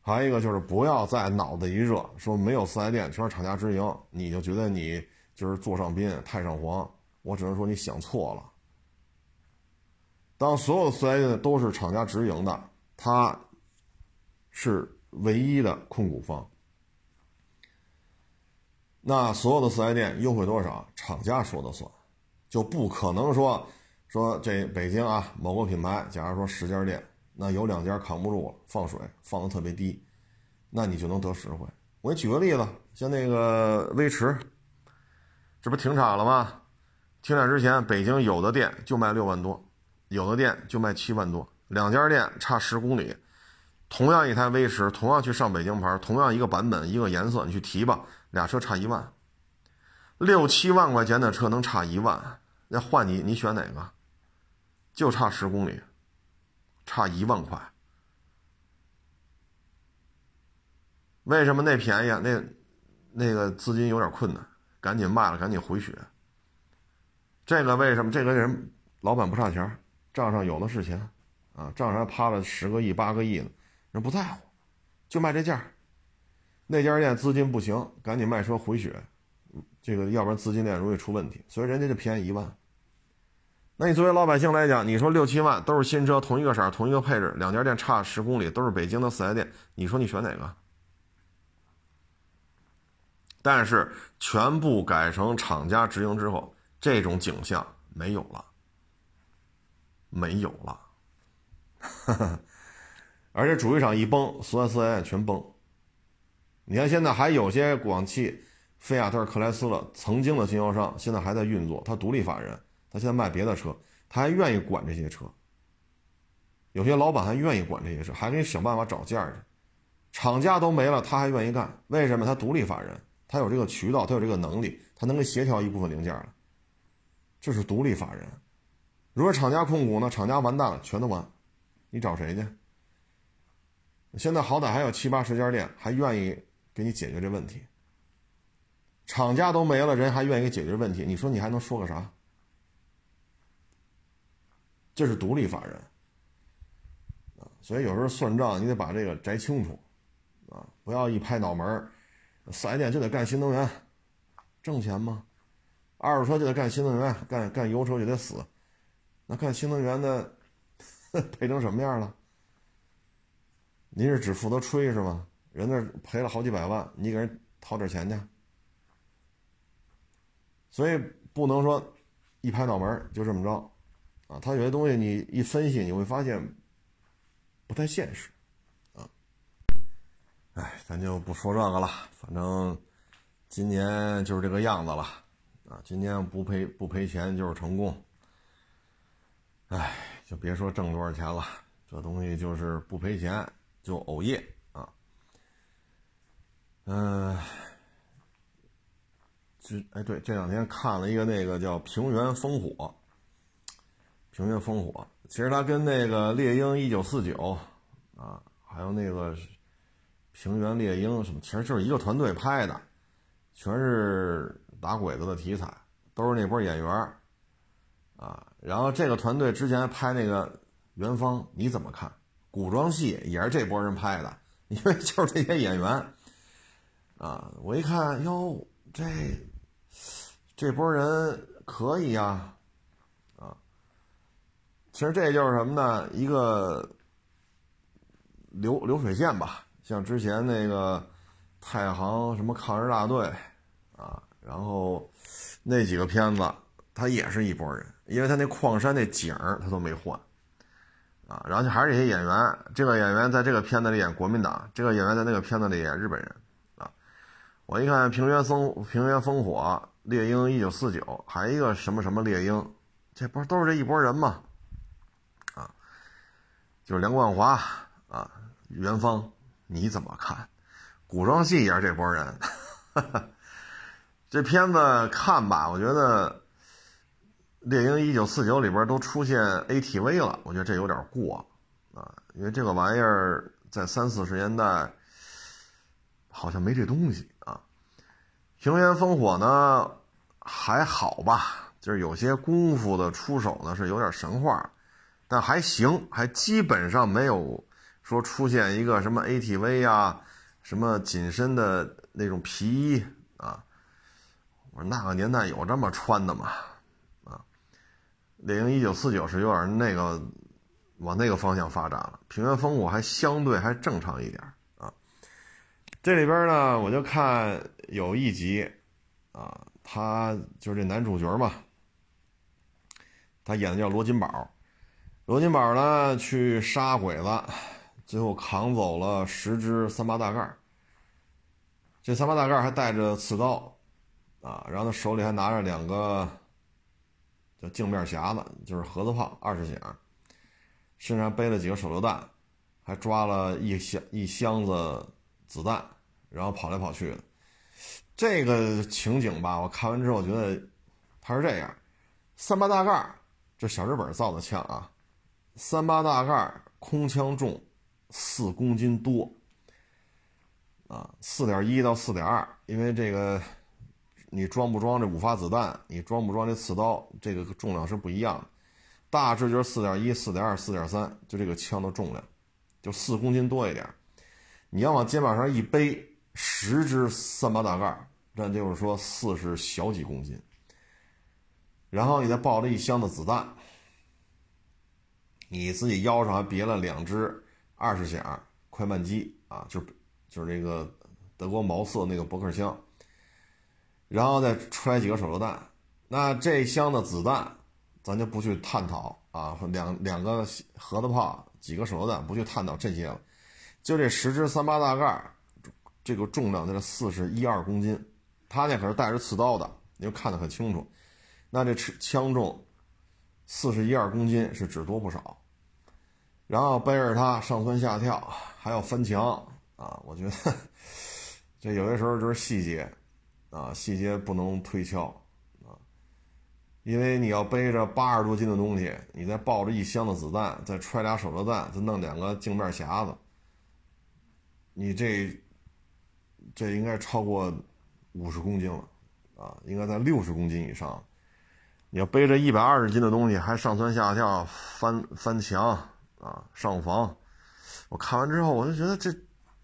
还有一个就是不要再脑子一热说没有四 S 店全是厂家直营，你就觉得你就是座上宾太上皇。我只能说你想错了。当所有四 S 店都是厂家直营的，它是唯一的控股方，那所有的四 S 店优惠多少，厂家说了算，就不可能说说这北京啊某个品牌，假如说十家店，那有两家扛不住了，放水放的特别低，那你就能得实惠。我给你举个例子，像那个威驰，这不停产了吗？停产之前，北京有的店就卖六万多，有的店就卖七万多，两家店差十公里。同样一台威驰，同样去上北京牌，同样一个版本、一个颜色，你去提吧，俩车差一万，六七万块钱的车能差一万，那换你，你选哪个？就差十公里，差一万块。为什么那便宜？那那个资金有点困难，赶紧卖了，赶紧回血。这个为什么？这个人老板不差钱，账上有的是钱，啊，账上趴了十个亿、八个亿呢，人不在乎，就卖这价。那家店资金不行，赶紧卖车回血，这个要不然资金链容易出问题，所以人家就便宜一万。那你作为老百姓来讲，你说六七万都是新车，同一个色、同一个配置，两家店差十公里，都是北京的四 S 店，你说你选哪个？但是全部改成厂家直营之后。这种景象没有了，没有了，而且主机厂一崩，所有四 S 店全崩。你看现在还有些广汽、菲亚特、克莱斯勒曾经的经销商，现在还在运作，他独立法人，他现在卖别的车，他还愿意管这些车。有些老板还愿意管这些车，还给你想办法找件去。厂家都没了，他还愿意干，为什么？他独立法人，他有这个渠道，他有这个能力，他能给协调一部分零件了。这是独立法人，如果厂家控股呢？厂家完蛋了，全都完，你找谁去？现在好歹还有七八十家店，还愿意给你解决这问题。厂家都没了，人还愿意给解决问题，你说你还能说个啥？这是独立法人，所以有时候算账你得把这个摘清楚啊，不要一拍脑门四 S 店就得干新能源，挣钱吗？二手车就得干新能源，干干油车就得死，那干新能源的 赔成什么样了？您是只负责吹是吗？人那赔了好几百万，你给人掏点钱去，所以不能说一拍脑门就这么着啊！他有些东西你一分析，你会发现不太现实啊。哎，咱就不说这个了，反正今年就是这个样子了。啊，今年不赔不赔钱就是成功。哎，就别说挣多少钱了，这东西就是不赔钱就偶业嗯，这哎对，这两天看了一个那个叫《平原烽火》，《平原烽火》其实它跟那个《猎鹰一九四九》啊，还有那个《平原猎鹰》什么，其实就是一个团队拍的，全是。打鬼子的题材都是那波演员啊，然后这个团队之前拍那个《元芳》，你怎么看？古装戏也是这波人拍的，因为就是这些演员啊。我一看，哟，这这波人可以呀，啊，其实这就是什么呢？一个流流水线吧，像之前那个太行什么抗日大队啊，然后那几个片子，他也是一波人。因为他那矿山那景儿他都没换，啊，然后就还是这些演员，这个演员在这个片子里演国民党，这个演员在那个片子里演日本人，我一看《平原烽平原烽火》《猎鹰一九四九》，还一个什么什么猎鹰，这不是都是这一拨人吗？啊，就是梁冠华啊，元芳，你怎么看？古装戏也是这拨人，这片子看吧，我觉得。猎鹰一九四九里边都出现 ATV 了，我觉得这有点过啊，因为这个玩意儿在三四十年代好像没这东西。平原烽火呢还好吧，就是有些功夫的出手呢是有点神话，但还行，还基本上没有说出现一个什么 ATV 啊，什么紧身的那种皮衣啊。我说那个年代有这么穿的吗？猎鹰一九四九是有点那个往那个方向发展了，平原烽火还相对还正常一点。这里边呢，我就看有一集啊，他就是这男主角嘛，他演的叫罗金宝。罗金宝呢去杀鬼子，最后扛走了十支三八大盖这三八大盖还带着刺刀啊，然后他手里还拿着两个。叫镜面匣子，就是盒子炮二十响，身上背了几个手榴弹，还抓了一箱一箱子子弹，然后跑来跑去的。这个情景吧，我看完之后觉得他是这样：三八大盖，这小日本造的枪啊，三八大盖空枪重四公斤多啊，四点一到四点二，因为这个。你装不装这五发子弹？你装不装这刺刀？这个重量是不一样的，大致就是四点一、四点二、四点三，就这个枪的重量，就四公斤多一点。你要往肩膀上一背十支三八大盖，那就是说四十小几公斤。然后你再抱着一箱子子弹，你自己腰上还别了两支二十响快慢机啊，就就是那个德国毛瑟那个驳壳枪。然后再揣几个手榴弹，那这箱的子弹，咱就不去探讨啊。两两个盒子炮，几个手榴弹，不去探讨这些了。就这十支三八大盖儿，这个重量在这四十一二公斤，他那可是带着刺刀的，你就看得很清楚。那这枪重四十一二公斤是只多不少。然后背着它上蹿下跳，还要翻墙啊！我觉得这有些时候就是细节。啊，细节不能推敲啊，因为你要背着八十多斤的东西，你再抱着一箱子子弹，再揣俩手榴弹，再弄两个镜面匣子，你这这应该超过五十公斤了啊，应该在六十公斤以上。你要背着一百二十斤的东西，还上蹿下跳、翻翻墙啊、上房，我看完之后，我就觉得这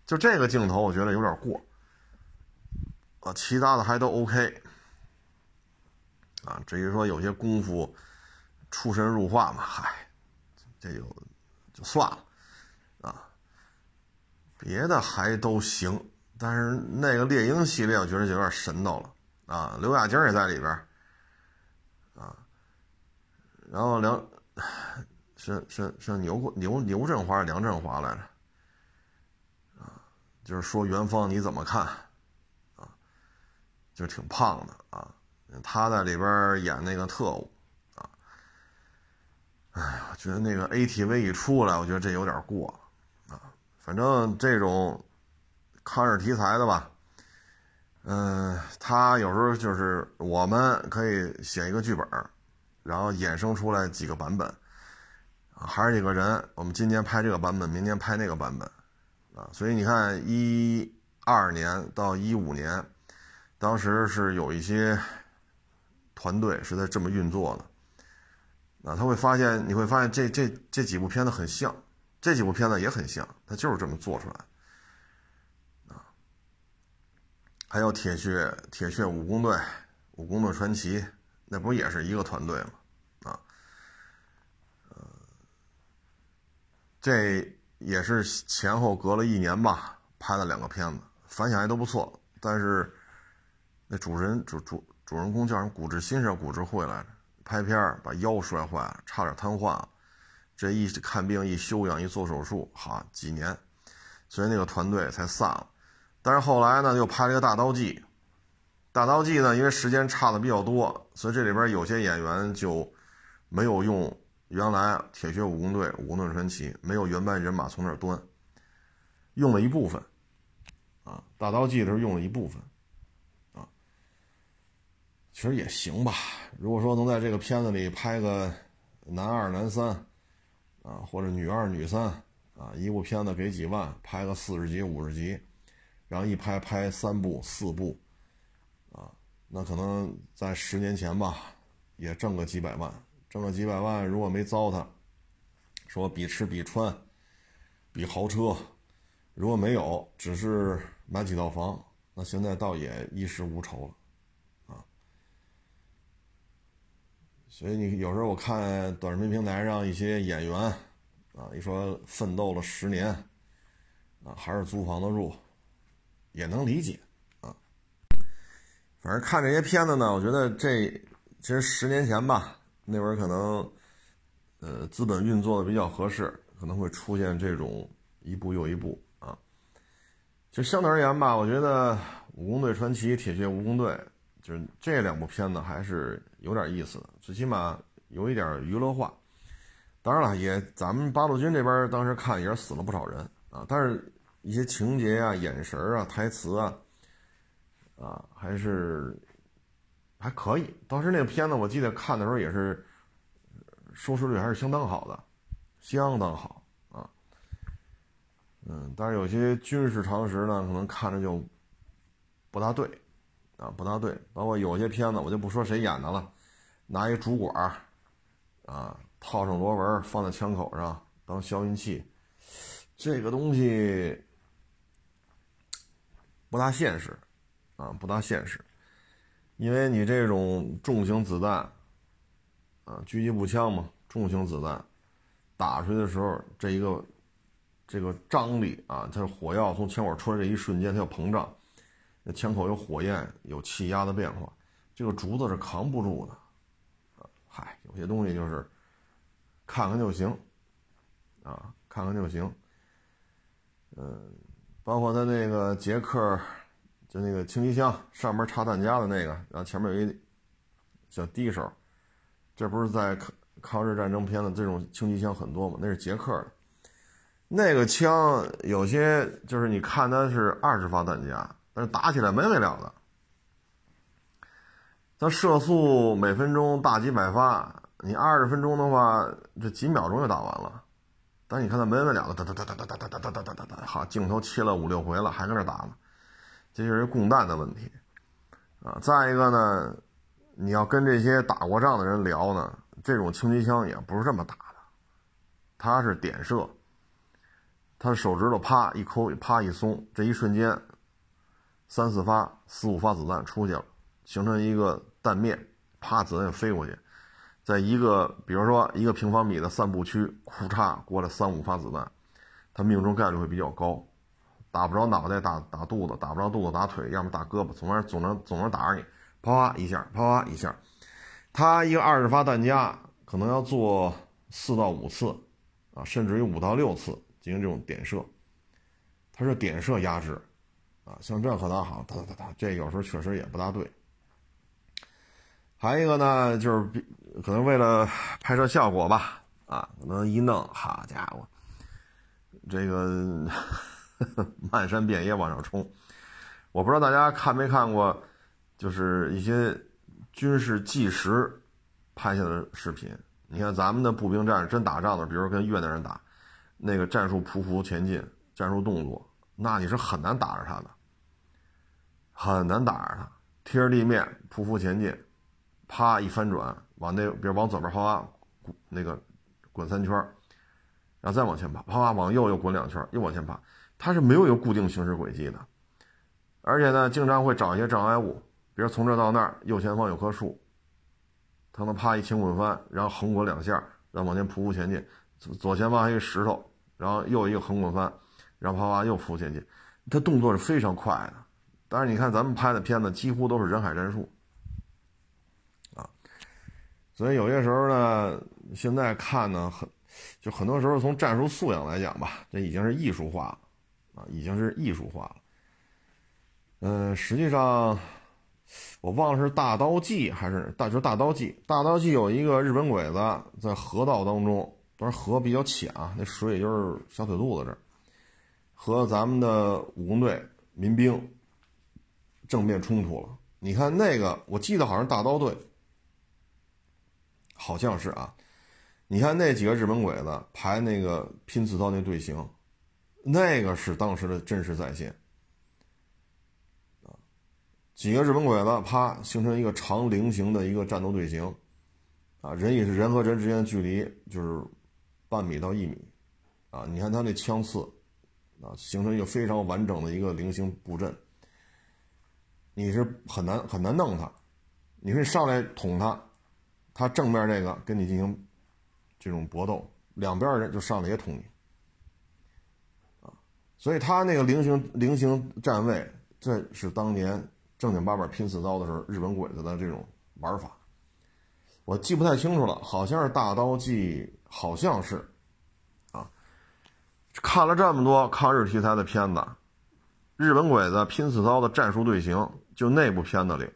就这个镜头，我觉得有点过。啊，其他的还都 OK，啊，至于说有些功夫出神入化嘛，嗨，这就就算了，啊，别的还都行，但是那个猎鹰系列我觉得就有点神叨了，啊，刘亚晶也在里边，啊，然后梁是是是牛牛牛振华梁振华来着，啊，就是说元芳你怎么看啊？就挺胖的啊，他在里边演那个特务啊，哎呀，我觉得那个 ATV 一出来，我觉得这有点过了啊。反正这种抗日题材的吧，嗯，他有时候就是我们可以写一个剧本，然后衍生出来几个版本啊，还是几个人，我们今年拍这个版本，明年拍那个版本啊。所以你看，一二年到一五年。当时是有一些团队是在这么运作的，啊，他会发现，你会发现这这这几部片子很像，这几部片子也很像，他就是这么做出来的。还有铁血铁血武工队、武工队传奇，那不也是一个团队吗？啊，呃，这也是前后隔了一年吧，拍了两个片子，反响还都不错。但是那主人主主主人公叫什么？谷志新是谷志慧来着？拍片把腰摔坏了，差点瘫痪。这一看病一休养一做手术，哈，几年，所以那个团队才散了。但是后来呢，又拍了一个大刀记。大刀记呢，因为时间差的比较多，所以这里边有些演员就没有用原来铁血武工队武工队传奇没有原班人马从那儿端，用了一部分。啊，大刀记的时候用了一部分。啊，其实也行吧。如果说能在这个片子里拍个男二、男三，啊，或者女二、女三，啊，一部片子给几万，拍个四十集、五十集，然后一拍拍三部、四部，啊，那可能在十年前吧，也挣个几百万，挣个几百万，如果没糟蹋，说比吃比穿，比豪车，如果没有，只是买几套房，那现在倒也衣食无愁了。啊所以你有时候我看短视频平台上一些演员，啊，一说奋斗了十年，啊，还是租房子住，也能理解，啊，反正看这些片子呢，我觉得这其实十年前吧，那会儿可能，呃，资本运作的比较合适，可能会出现这种一部又一部啊。就相对而言吧，我觉得《武工队传奇》《铁血武工队》。就是这两部片子还是有点意思的，最起码有一点娱乐化。当然了，也咱们八路军这边当时看也是死了不少人啊，但是一些情节啊、眼神啊、台词啊，啊还是还可以。当时那个片子我记得看的时候也是收视率还是相当好的，相当好啊。嗯，但是有些军事常识呢，可能看着就不大对。啊，不大对，包括有些片子，我就不说谁演的了，拿一竹管啊，套上螺纹放在枪口上当消音器，这个东西不大现实，啊，不大现实，因为你这种重型子弹，啊，狙击步枪嘛，重型子弹打出去的时候，这一个这个张力啊，它火药从枪管出来这一瞬间，它要膨胀。那枪口有火焰，有气压的变化，这个竹子是扛不住的，啊，嗨，有些东西就是看看就行，啊，看看就行，嗯，包括他那个捷克，就那个轻机枪上面插弹夹的那个，然后前面有一小匕首，这不是在抗抗日战争片的这种轻机枪很多吗？那是捷克的，那个枪有些就是你看它是二十发弹夹。但是打起来没完了的，它射速每分钟大几百发，你二十分钟的话，这几秒钟就打完了。但你看它没完了的，哒哒哒哒哒哒哒哒哒哒哒哒，好，镜头切了五六回了，还搁那打呢，这就是供弹的问题啊。再一个呢，你要跟这些打过仗的人聊呢，这种轻机枪也不是这么打的，它是点射，他手指头啪一抠，啪一松，这一瞬间。三四发、四五发子弹出去了，形成一个弹面，啪，子弹飞过去，在一个比如说一个平方米的散步区，库嚓过来三五发子弹，它命中概率会比较高，打不着脑袋打打肚子，打不着肚子打腿，要么打胳膊，总能总能总能打着你，啪啪一下，啪啪一下，他一个二十发弹夹可能要做四到五次，啊，甚至于五到六次进行这种点射，它是点射压制。啊，像这可倒好，哒哒哒哒，这有时候确实也不大对。还有一个呢，就是比可能为了拍摄效果吧，啊，可能一弄，好家伙，这个 漫山遍野往上冲。我不知道大家看没看过，就是一些军事纪实拍下的视频。你看咱们的步兵战士真打仗的，比如跟越南人打，那个战术匍匐前进，战术动作。那你是很难打着他的，很难打着他，贴着地面匍匐前进，啪一翻转，往那比如往左边啪，那个滚三圈，然后再往前爬，啪啪往右又滚两圈，又往前爬，它是没有一个固定行驶轨迹的，而且呢，经常会找一些障碍物，比如从这到那儿，右前方有棵树，它能啪一轻滚翻，然后横滚两下，然后往前匍匐前进，左前方还有石头，然后又一个横滚翻，然后啪啪又匍匐前进，它动作是非常快的。但是你看咱们拍的片子，几乎都是人海战术。所以有些时候呢，现在看呢，很就很多时候从战术素养来讲吧，这已经是艺术化了，啊，已经是艺术化了。嗯，实际上我忘了是大刀记还是大，就是大刀记。大刀记有一个日本鬼子在河道当中，当然河比较浅啊，那水也就是小腿肚子这，和咱们的武工队民兵正面冲突了。你看那个，我记得好像大刀队。好像是啊，你看那几个日本鬼子排那个拼刺刀那队形，那个是当时的真实再现。几个日本鬼子啪形成一个长菱形的一个战斗队形，啊，人也是人和人之间的距离就是半米到一米，啊，你看他那枪刺，啊，形成一个非常完整的一个菱形布阵，你是很难很难弄他，你说你上来捅他。他正面这个跟你进行这种搏斗，两边人就上来也捅你啊！所以他那个菱形菱形站位，这是当年正经八百拼刺刀的时候日本鬼子的这种玩法。我记不太清楚了，好像是大刀记，好像是啊。看了这么多抗日题材的片子，日本鬼子拼刺刀的战术队形，就那部片子里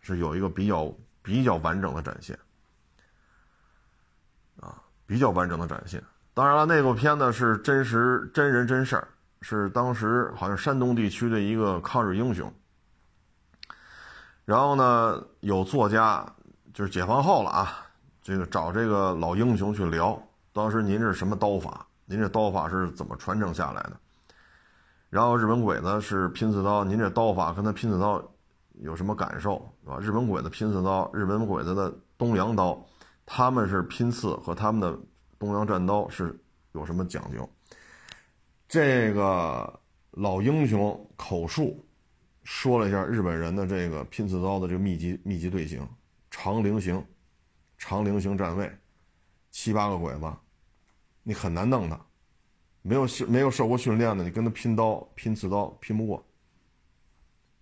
是有一个比较比较完整的展现。比较完整的展现。当然了，那部片子是真实真人真事儿，是当时好像山东地区的一个抗日英雄。然后呢，有作家就是解放后了啊，这个找这个老英雄去聊，当时您是什么刀法？您这刀法是怎么传承下来的？然后日本鬼子是拼刺刀，您这刀法跟他拼刺刀有什么感受？是吧？日本鬼子拼刺刀，日本鬼子的东洋刀。他们是拼刺和他们的东洋战刀是有什么讲究？这个老英雄口述说了一下日本人的这个拼刺刀的这个密集密集队形，长菱形，长菱形站位，七八个鬼子，你很难弄他，没有没有受过训练的，你跟他拼刀拼刺刀拼不过。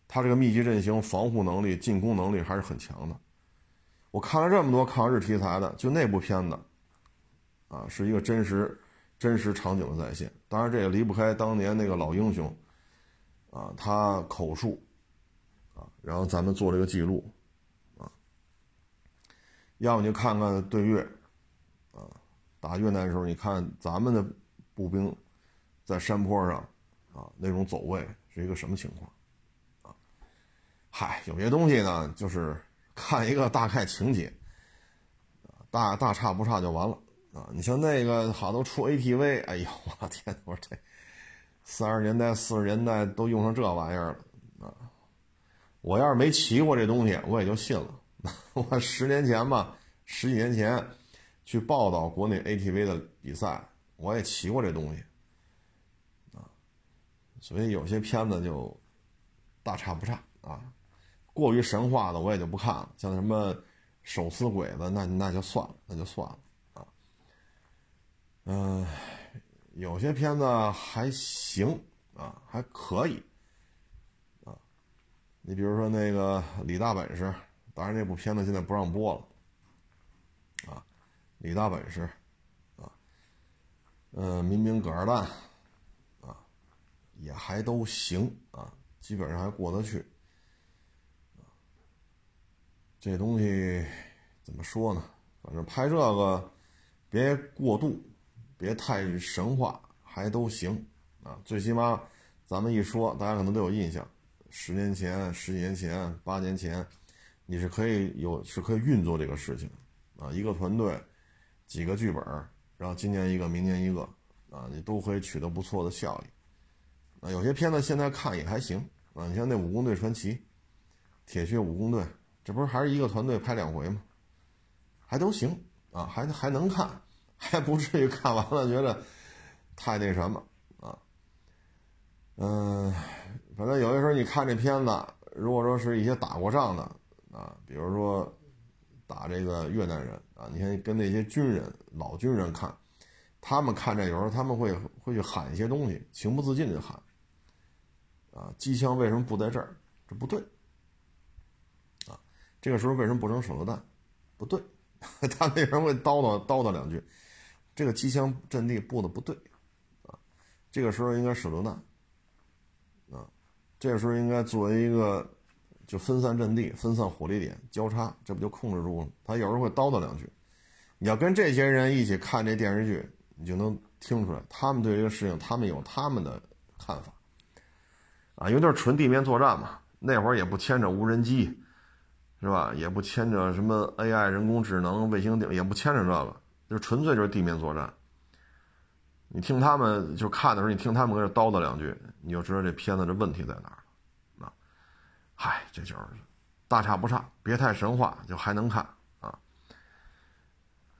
他这个密集阵型，防护能力、进攻能力还是很强的。我看了这么多抗日题材的，就那部片子，啊，是一个真实、真实场景的再现。当然，这也离不开当年那个老英雄，啊，他口述，啊，然后咱们做这个记录，啊，要么就看看对越，啊，打越南的时候，你看咱们的步兵在山坡上，啊，那种走位是一个什么情况，啊，嗨，有些东西呢，就是。看一个大概情节，大大差不差就完了啊！你像那个好多出 ATV，哎呦我天！我说这三十年代、四十年代都用上这玩意儿了啊！我要是没骑过这东西，我也就信了。我十年前吧，十几年前去报道国内 ATV 的比赛，我也骑过这东西啊。所以有些片子就大差不差。过于神话的我也就不看了，像什么手撕鬼子，那那就算了，那就算了啊。嗯，有些片子还行啊，还可以啊。你比如说那个李大本事，当然这部片子现在不让播了啊。李大本事啊，嗯，民兵葛二蛋啊，也还都行啊，基本上还过得去。这东西怎么说呢？反正拍这个别过度，别太神话，还都行啊。最起码咱们一说，大家可能都有印象。十年前、十几年前、八年前，你是可以有是可以运作这个事情啊。一个团队，几个剧本，然后今年一个，明年一个啊，你都可以取得不错的效益。啊，有些片子现在看也还行啊。你像那《武工队传奇》，《铁血武工队》。这不是还是一个团队拍两回吗？还都行啊，还还能看，还不至于看完了觉得太那什么啊。嗯，反正有的时候你看这片子，如果说是一些打过仗的啊，比如说打这个越南人啊，你看跟那些军人老军人看，他们看这有时候他们会会去喊一些东西，情不自禁的喊啊，机枪为什么不在这儿？这不对，这个时候为什么不扔手榴弹？不对，他那人会叨叨叨叨两句，这个机枪阵地布的不对啊，这个时候应该手榴弹啊。这个时候应该作为一个，就分散阵地、分散火力点、交叉，这不就控制住了？他有时候会叨叨两句。你要跟这些人一起看这电视剧，你就能听出来，他们对这个事情，他们有他们的看法。啊，因为都是纯地面作战嘛，那会儿也不牵扯无人机，是吧？也不牵扯什么 AI、人工智能、卫星顶，也不牵扯这个，就纯粹就是地面作战。你听他们就看的时候，你听他们搁这叨叨两句，你就知道这片子这问题在哪儿了。啊，嗨，这就是大差不差，别太神话，就还能看啊。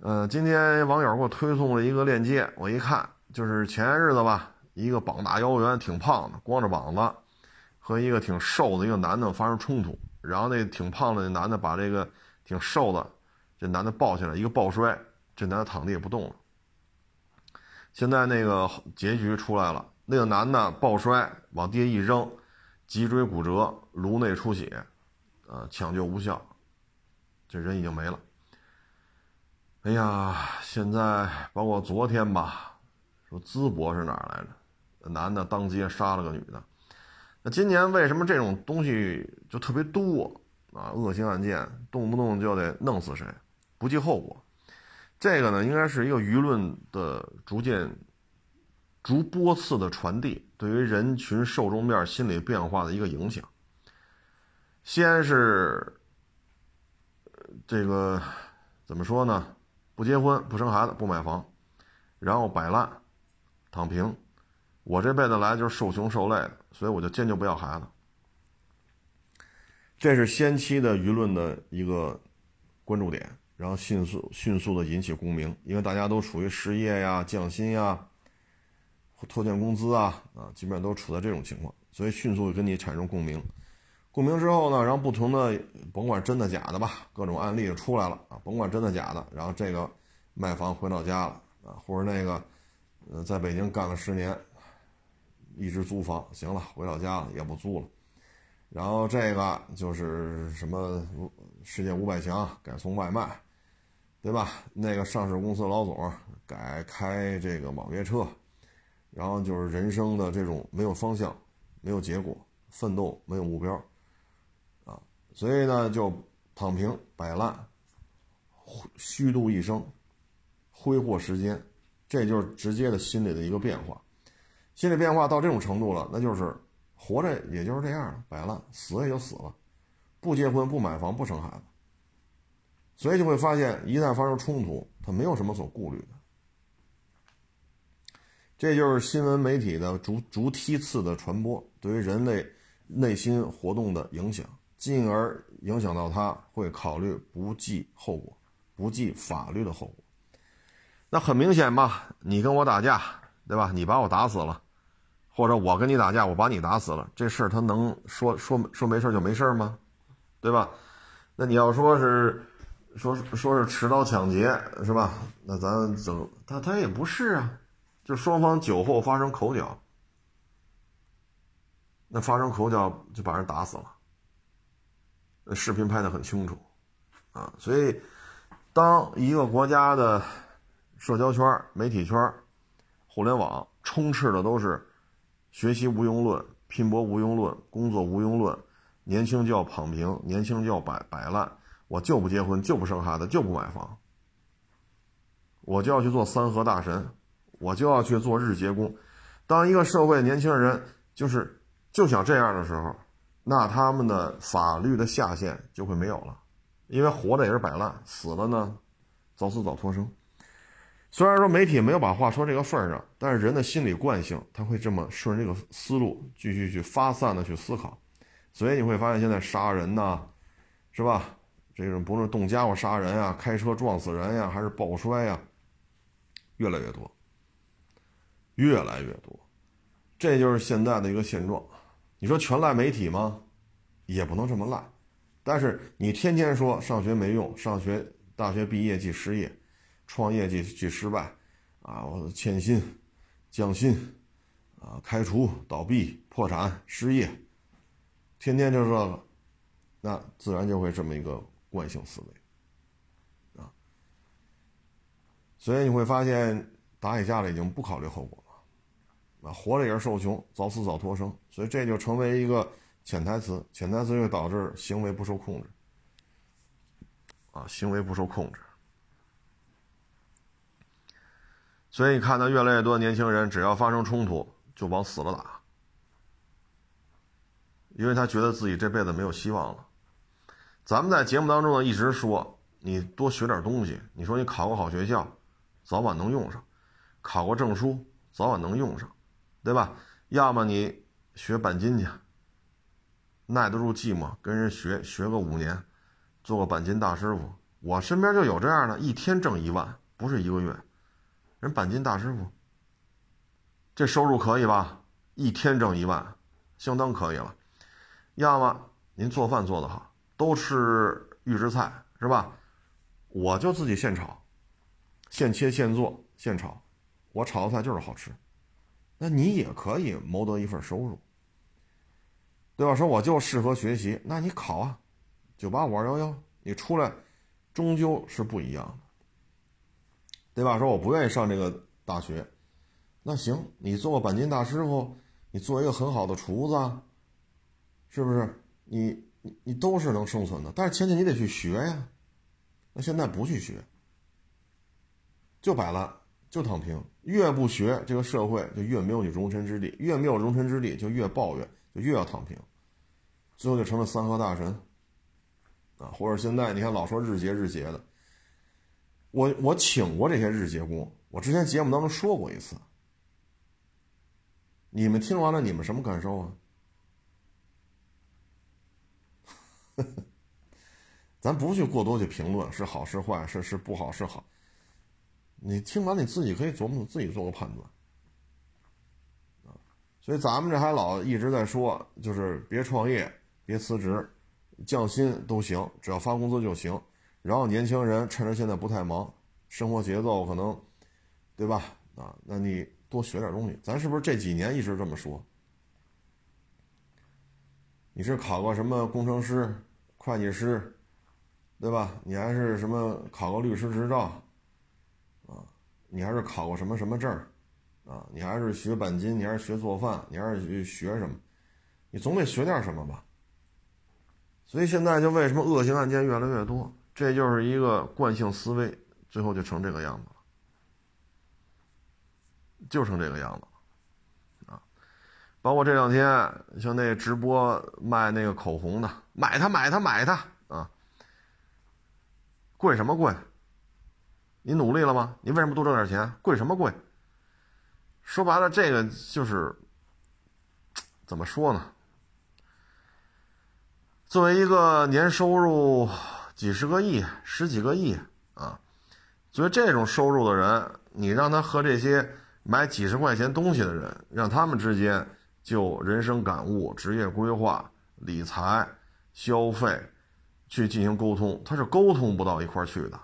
呃，今天网友给我推送了一个链接，我一看就是前些日子吧，一个膀大腰圆、挺胖的，光着膀子，和一个挺瘦的一个男的发生冲突，然后那挺胖的那男的把这个挺瘦的这男的抱起来，一个抱摔，这男的躺地也不动了。现在那个结局出来了，那个男的抱摔往地下一扔，脊椎骨折，颅内出血，呃，抢救无效，这人已经没了。哎呀，现在包括昨天吧，说淄博是哪儿来着？男的当街杀了个女的。那今年为什么这种东西就特别多啊？恶性案件动不动就得弄死谁，不计后果。这个呢，应该是一个舆论的逐渐、逐波次的传递，对于人群受众面心理变化的一个影响。先是这个怎么说呢？不结婚、不生孩子、不买房，然后摆烂、躺平。我这辈子来就是受穷受累的，所以我就坚决不要孩子。这是先期的舆论的一个关注点。然后迅速迅速的引起共鸣，因为大家都处于失业呀、降薪呀、拖欠工资啊啊，基本上都处在这种情况，所以迅速跟你产生共鸣。共鸣之后呢，然后不同的甭管真的假的吧，各种案例就出来了啊，甭管真的假的，然后这个卖房回老家了啊，或者那个呃在北京干了十年，一直租房，行了，回老家了也不租了。然后这个就是什么世界五百强改送外卖。对吧？那个上市公司老总改开这个网约车，然后就是人生的这种没有方向、没有结果、奋斗没有目标，啊，所以呢就躺平摆烂，虚度一生，挥霍时间，这就是直接的心理的一个变化。心理变化到这种程度了，那就是活着也就是这样了，摆烂，死也就死了，不结婚、不买房、不生孩子。所以就会发现，一旦发生冲突，他没有什么所顾虑的。这就是新闻媒体的逐逐梯次的传播对于人类内心活动的影响，进而影响到他会考虑不计后果、不计法律的后果。那很明显嘛，你跟我打架，对吧？你把我打死了，或者我跟你打架，我把你打死了，这事儿他能说说说没事就没事吗？对吧？那你要说是。说说是持刀抢劫是吧？那咱整他他也不是啊，就双方酒后发生口角，那发生口角就把人打死了。那视频拍的很清楚，啊，所以当一个国家的社交圈、媒体圈、互联网充斥的都是学习无用论、拼搏无用论、工作无用论，年轻就要躺平，年轻就要摆摆烂。我就不结婚，就不生孩子，就不买房。我就要去做三和大神，我就要去做日结工。当一个社会年轻人就是就想这样的时候，那他们的法律的下限就会没有了，因为活着也是摆烂，死了呢，早死早脱生。虽然说媒体没有把话说这个份上，但是人的心理惯性他会这么顺着这个思路继续去发散的去思考，所以你会发现现在杀人呐，是吧？这种不论动家伙杀人呀、开车撞死人呀，还是抱摔呀，越来越多，越来越多，这就是现在的一个现状。你说全赖媒体吗？也不能这么赖。但是你天天说上学没用，上学大学毕业即失业，创业即即失败，啊，我欠薪、降薪，啊，开除、倒闭、破产、失业，天天就这个，那自然就会这么一个惯性思维，啊，所以你会发现打起架来已经不考虑后果了，啊，活着也是受穷，早死早脱生，所以这就成为一个。潜台词，潜台词会导致行为不受控制，啊，行为不受控制。所以你看到越来越多的年轻人，只要发生冲突就往死了打，因为他觉得自己这辈子没有希望了。咱们在节目当中呢一直说，你多学点东西。你说你考个好学校，早晚能用上；考个证书，早晚能用上，对吧？要么你学钣金去。耐得住寂寞，跟人学学个五年，做个钣金大师傅。我身边就有这样的，一天挣一万，不是一个月。人钣金大师傅，这收入可以吧？一天挣一万，相当可以了。要么您做饭做得好，都吃预制菜是吧？我就自己现炒，现切现做现炒，我炒的菜就是好吃。那你也可以谋得一份收入。对吧？说我就适合学习，那你考啊，九八五二幺幺，你出来，终究是不一样的，对吧？说我不愿意上这个大学，那行，你做个钣金大师傅，你做一个很好的厨子，啊是不是？你你你都是能生存的，但是前提你得去学呀。那现在不去学，就摆烂，就躺平，越不学，这个社会就越没有你容身之地，越没有容身之地，就越抱怨，就越要躺平。最后就成了三和大神，啊，或者现在你看老说日结日结的，我我请过这些日结工，我之前节目当中说过一次，你们听完了你们什么感受啊？咱不去过多去评论是好是坏是是不好是好，你听完你自己可以琢磨自己做个判断，所以咱们这还老一直在说，就是别创业。别辞职，降薪都行，只要发工资就行。然后年轻人趁着现在不太忙，生活节奏可能，对吧？啊，那你多学点东西。咱是不是这几年一直这么说？你是考个什么工程师、会计师，对吧？你还是什么考个律师执照，啊，你还是考个什么什么证啊，你还是学钣金，你还是学做饭，你还是学学什么？你总得学点什么吧？所以现在就为什么恶性案件越来越多？这就是一个惯性思维，最后就成这个样子了，就成这个样子了，啊！包括这两天像那直播卖那个口红的，买它买它买它啊！贵什么贵？你努力了吗？你为什么多挣点钱？贵什么贵？说白了，这个就是怎么说呢？作为一个年收入几十个亿、十几个亿啊，所以这种收入的人，你让他和这些买几十块钱东西的人，让他们之间就人生感悟、职业规划、理财、消费去进行沟通，他是沟通不到一块去的。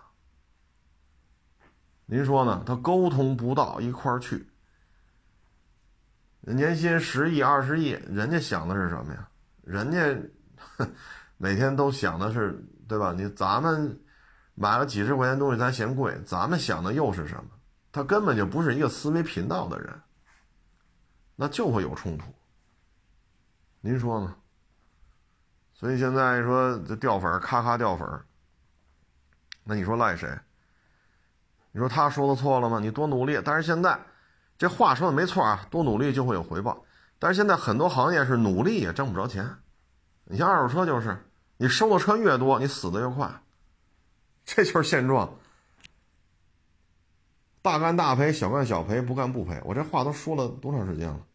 您说呢？他沟通不到一块去。年薪十亿、二十亿，人家想的是什么呀？人家。每天都想的是，对吧？你咱们买了几十块钱东西，咱嫌贵，咱们想的又是什么？他根本就不是一个思维频道的人，那就会有冲突。您说呢？所以现在说这掉粉，咔咔掉粉，那你说赖谁？你说他说的错了吗？你多努力，但是现在这话说的没错啊，多努力就会有回报。但是现在很多行业是努力也挣不着钱。你像二手车就是，你收的车越多，你死的越快，这就是现状。大干大赔，小干小赔，不干不赔。我这话都说了多长时间了？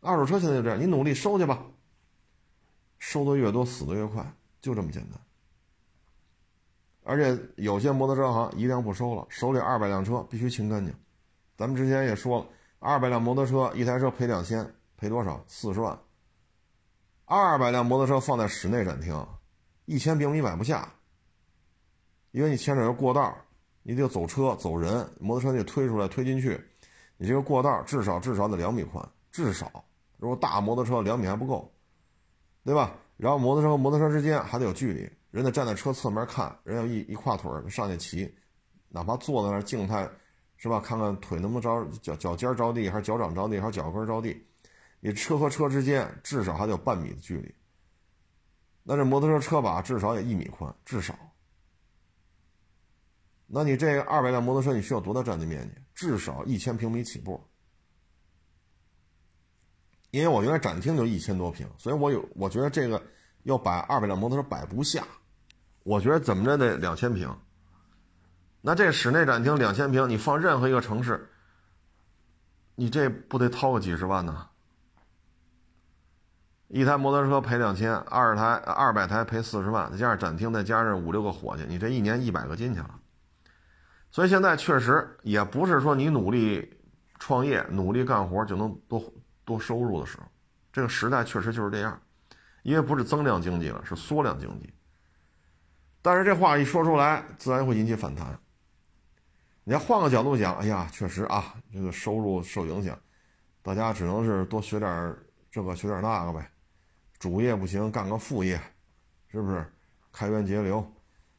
二手车现在就这样，你努力收去吧，收的越多，死的越快，就这么简单。而且有些摩托车行一辆不收了，手里二百辆车必须清干净。咱们之前也说了，二百辆摩托车，一台车赔两千，赔多少？四十万。二百辆摩托车放在室内展厅，一千平米买不下，因为你牵扯个过道，你得走车走人，摩托车得推出来推进去，你这个过道至少至少得两米宽，至少。如果大摩托车两米还不够，对吧？然后摩托车和摩托车之间还得有距离，人得站在车侧面看，人要一一跨腿上去骑，哪怕坐在那静态，是吧？看看腿能不能着脚脚尖着地，还是脚掌着地，还是脚跟着地？你车和车之间至少还得有半米的距离。那这摩托车车把至少也一米宽，至少。那你这二百辆摩托车，你需要多大占地面积？至少一千平米起步。因为我原来展厅就一千多平，所以我有我觉得这个要摆二百辆摩托车摆不下，我觉得怎么着得两千平。那这室内展厅两千平，你放任何一个城市，你这不得掏个几十万呢？一台摩托车赔两千，二台二百台赔四十万，再加上展厅，再加上五六个伙计，你这一年一百个进去了。所以现在确实也不是说你努力创业、努力干活就能多。多收入的时候，这个时代确实就是这样，因为不是增量经济了，是缩量经济。但是这话一说出来，自然会引起反弹。你要换个角度讲，哎呀，确实啊，这个收入受影响，大家只能是多学点这个，学点那个呗。主业不行，干个副业，是不是？开源节流。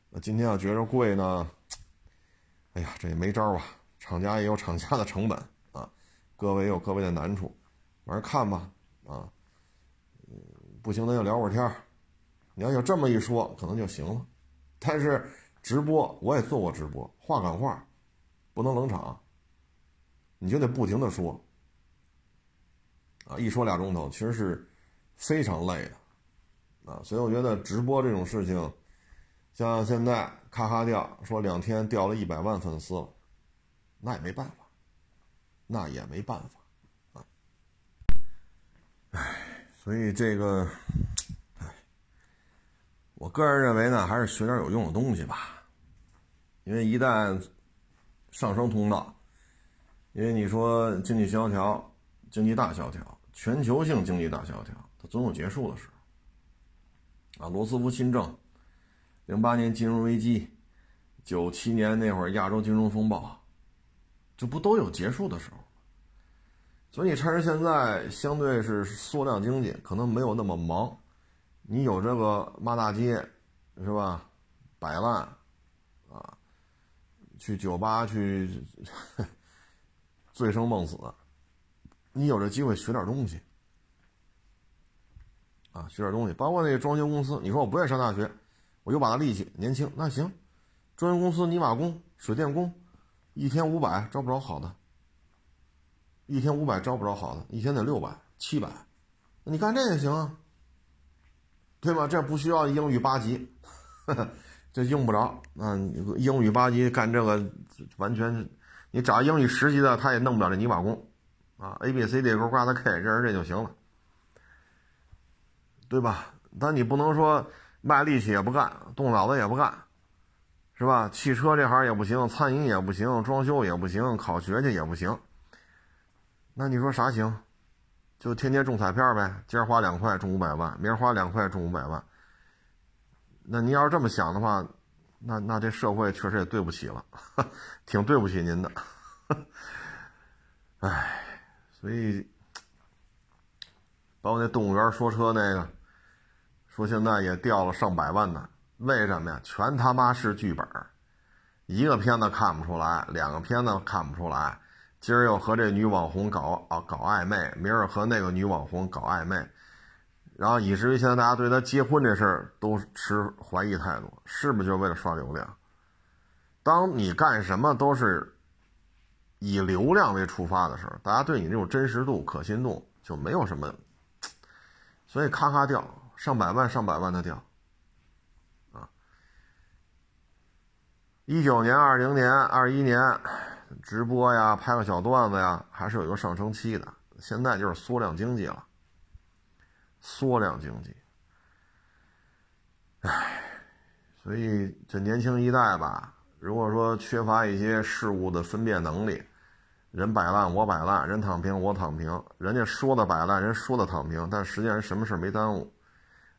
那今天要觉着贵呢，哎呀，这也没招啊。厂家也有厂家的成本啊，各位有各位的难处。反正看吧，啊，不行咱就聊会儿天儿。你要有这么一说，可能就行了。但是直播我也做过直播，话赶话，不能冷场，你就得不停的说，啊，一说俩钟头，其实是非常累的，啊，所以我觉得直播这种事情，像现在咔咔掉，说两天掉了一百万粉丝了，那也没办法，那也没办法啊。唉，所以这个，唉，我个人认为呢，还是学点有用的东西吧。因为一旦上升通道，因为你说经济萧条、经济大萧条、全球性经济大萧条，总有结束的时候。啊，罗斯福新政，零八年金融危机，九七年那会儿亚洲金融风暴，这不都有结束的时候？所以你趁着现在相对是缩量经济，可能没有那么忙，你有这个骂大街，是吧？摆烂，啊，去酒吧去 醉生梦死，你有这机会学点东西，啊，学点东西。包括那个装修公司，你说我不愿意上大学，我有把力气，年轻，那行，装修公司泥瓦工、水电工，一天五百，招不着好的。一天五百招不着好的，一天得六百、七百，那你干这也行啊，对吧？这不需要英语八级，这用不着。那你英语八级干这个，完全你找英语十级的，他也弄不了这泥瓦工啊。A B C D 勾挂的 K 认识这就行了，对吧？但你不能说卖力气也不干，动脑子也不干，是吧？汽车这行也不行，餐饮也不行，装修也不行，考学去也不行。那你说啥行？就天天中彩票呗，今儿花两块中五百万，明儿花两块中五百万。那您要是这么想的话，那那这社会确实也对不起了，挺对不起您的。唉，所以包括那动物园说车那个，说现在也掉了上百万呢。为什么呀？全他妈是剧本，一个片子看不出来，两个片子看不出来。今儿又和这女网红搞啊搞暧昧，明儿和那个女网红搞暧昧，然后以至于现在大家对他结婚这事儿都持怀疑态度，是不是就为了刷流量？当你干什么都是以流量为出发的时候，大家对你这种真实度、可信度就没有什么，所以咔咔掉上百万、上百万的掉，啊，一九年、二零年、二一年。直播呀，拍个小段子呀，还是有一个上升期的。现在就是缩量经济了，缩量经济。唉，所以这年轻一代吧，如果说缺乏一些事物的分辨能力，人摆烂我摆烂，人躺平我躺平，人家说的摆烂，人说的躺平，但实际上人什么事没耽误，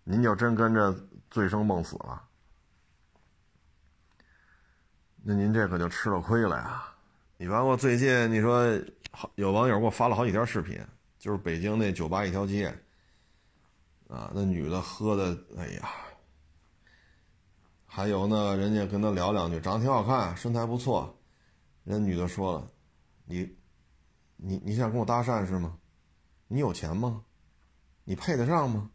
您就真跟着醉生梦死了，那您这可就吃了亏了呀！你包括最近你说，有网友给我发了好几条视频，就是北京那酒吧一条街，啊，那女的喝的，哎呀。还有呢，人家跟他聊两句，长得挺好看，身材不错。人女的说了：“你，你你想跟我搭讪是吗？你有钱吗？你配得上吗？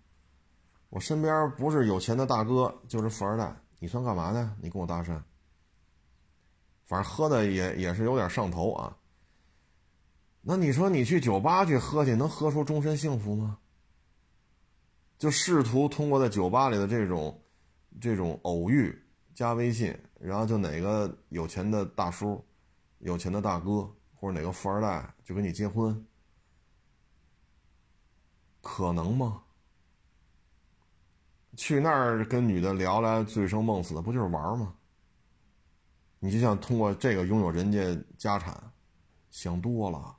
我身边不是有钱的大哥，就是富二代。你算干嘛的？你跟我搭讪？反正喝的也也是有点上头啊。那你说你去酒吧去喝去，能喝出终身幸福吗？就试图通过在酒吧里的这种。”这种偶遇加微信，然后就哪个有钱的大叔、有钱的大哥或者哪个富二代就跟你结婚，可能吗？去那儿跟女的聊来醉生梦死的，不就是玩吗？你就像通过这个拥有人家家产，想多了，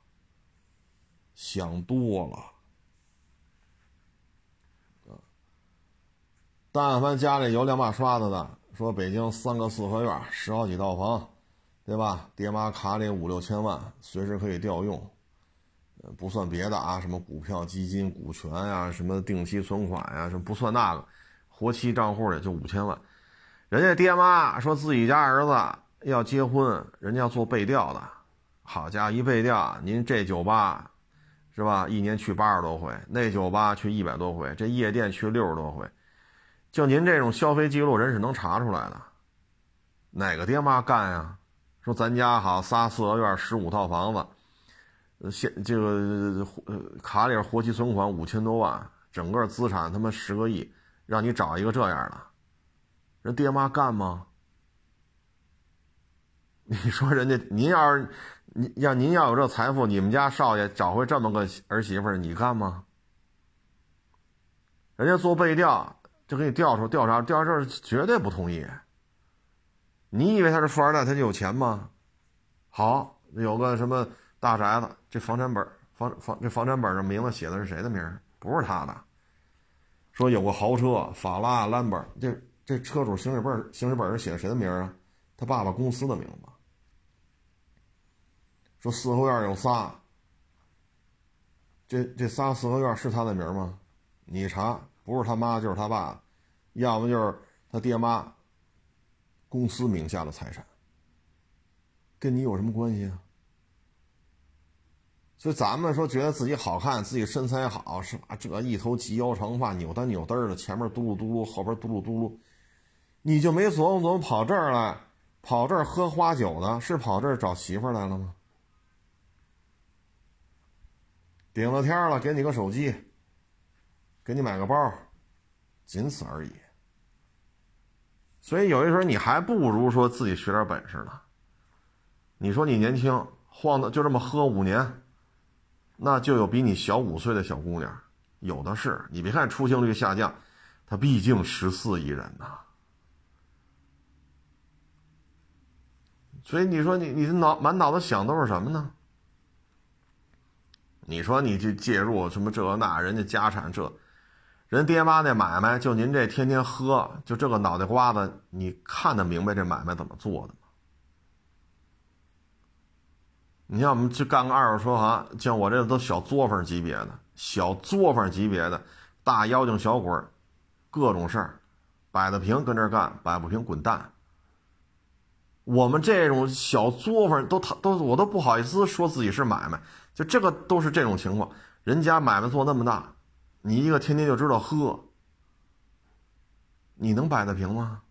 想多了。但凡家里有两把刷子的，说北京三个四合院，十好几套房，对吧？爹妈卡里五六千万，随时可以调用。不算别的啊，什么股票、基金、股权呀，什么定期存款呀，什么不算那个，活期账户里就五千万。人家爹妈说自己家儿子要结婚，人家要做背调的。好家伙，一背调，您这酒吧是吧？一年去八十多回，那酒吧去一百多回，这夜店去六十多回。就您这种消费记录，人是能查出来的。哪个爹妈干呀？说咱家好仨四合院，十五套房子，现这个卡里活期存款五千多万，整个资产他妈十个亿，让你找一个这样的，人爹妈干吗？你说人家您要是您要您要有这财富，你们家少爷找回这么个儿媳妇，你干吗？人家做背调。就给你调出调查，调查这绝对不同意。你以为他是富二代，他就有钱吗？好，有个什么大宅子，这房产本房房这房产本上名字写的是谁的名？不是他的。说有个豪车，法拉兰博，这这车主行驶本行驶本上写的谁的名啊？他爸爸公司的名字。说四合院有仨，这这仨四合院是他的名吗？你查。不是他妈就是他爸，要么就是他爹妈公司名下的财产，跟你有什么关系啊？所以咱们说觉得自己好看，自己身材好，是吧？这一头及腰长发，扭单扭嘚的，前面嘟噜嘟噜，后边嘟噜嘟噜，你就没琢磨琢磨跑这儿来，跑这儿喝花酒的，是跑这儿找媳妇来了吗？顶了天了，给你个手机。给你买个包，仅此而已。所以有的时候你还不如说自己学点本事呢。你说你年轻，晃的就这么喝五年，那就有比你小五岁的小姑娘，有的是。你别看出生率下降，它毕竟十四亿人呐。所以你说你你的脑满脑子想都是什么呢？你说你去介入什么这那，人家家产这。人爹妈那买卖，就您这天天喝，就这个脑袋瓜子，你看得明白这买卖怎么做的吗？你像我们去干个二手车行，像我这都小作坊级别的，小作坊级别的，大妖精小鬼各种事儿，摆得平跟这干，摆不平滚蛋。我们这种小作坊都他都我都不好意思说自己是买卖，就这个都是这种情况，人家买卖做那么大。你一个天天就知道喝，你能摆得平吗？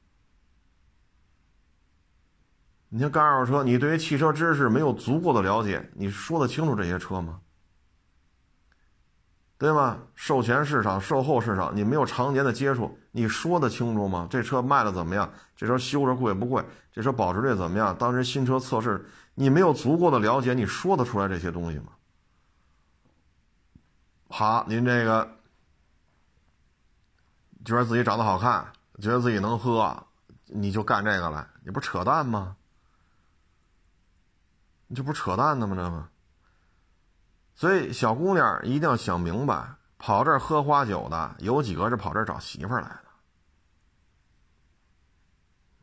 你像干二手车，你对于汽车知识没有足够的了解，你说得清楚这些车吗？对吗？售前市场、售后市场，你没有常年的接触，你说得清楚吗？这车卖的怎么样？这车修着贵不贵？这车保值率怎么样？当时新车测试，你没有足够的了解，你说得出来这些东西吗？好，您这个。觉得自己长得好看，觉得自己能喝，你就干这个来，你不扯淡吗？你这不扯淡呢吗？这个，所以小姑娘一定要想明白，跑这儿喝花酒的有几个是跑这儿找媳妇儿来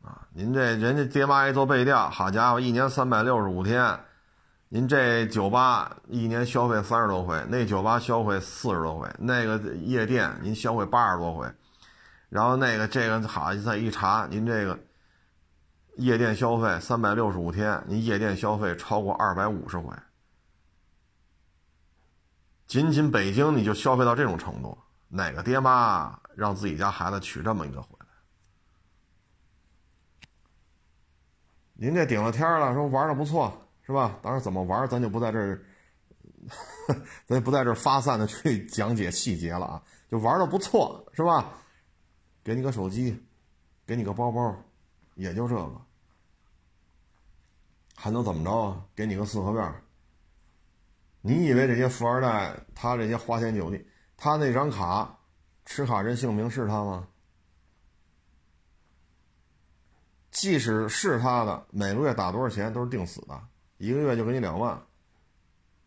的？啊，您这人家爹妈一做背调，好家伙，一年三百六十五天，您这酒吧一年消费三十多回，那酒吧消费四十多回，那个夜店您消费八十多回，然后那个这个好再一查，您这个夜店消费三百六十五天，您夜店消费超过二百五十回，仅仅北京你就消费到这种程度，哪个爹妈让自己家孩子娶这么一个回来？您这顶了天了，说玩的不错，是吧？当然怎么玩，咱就不在这儿，咱就不在这儿发散的去讲解细节了啊。就玩的不错，是吧？给你个手机，给你个包包，也就这个，还能怎么着啊？给你个四合院。你以为这些富二代，他这些花天酒地，他那张卡，持卡人姓名是他吗？即使是他的，每个月打多少钱都是定死的，一个月就给你两万，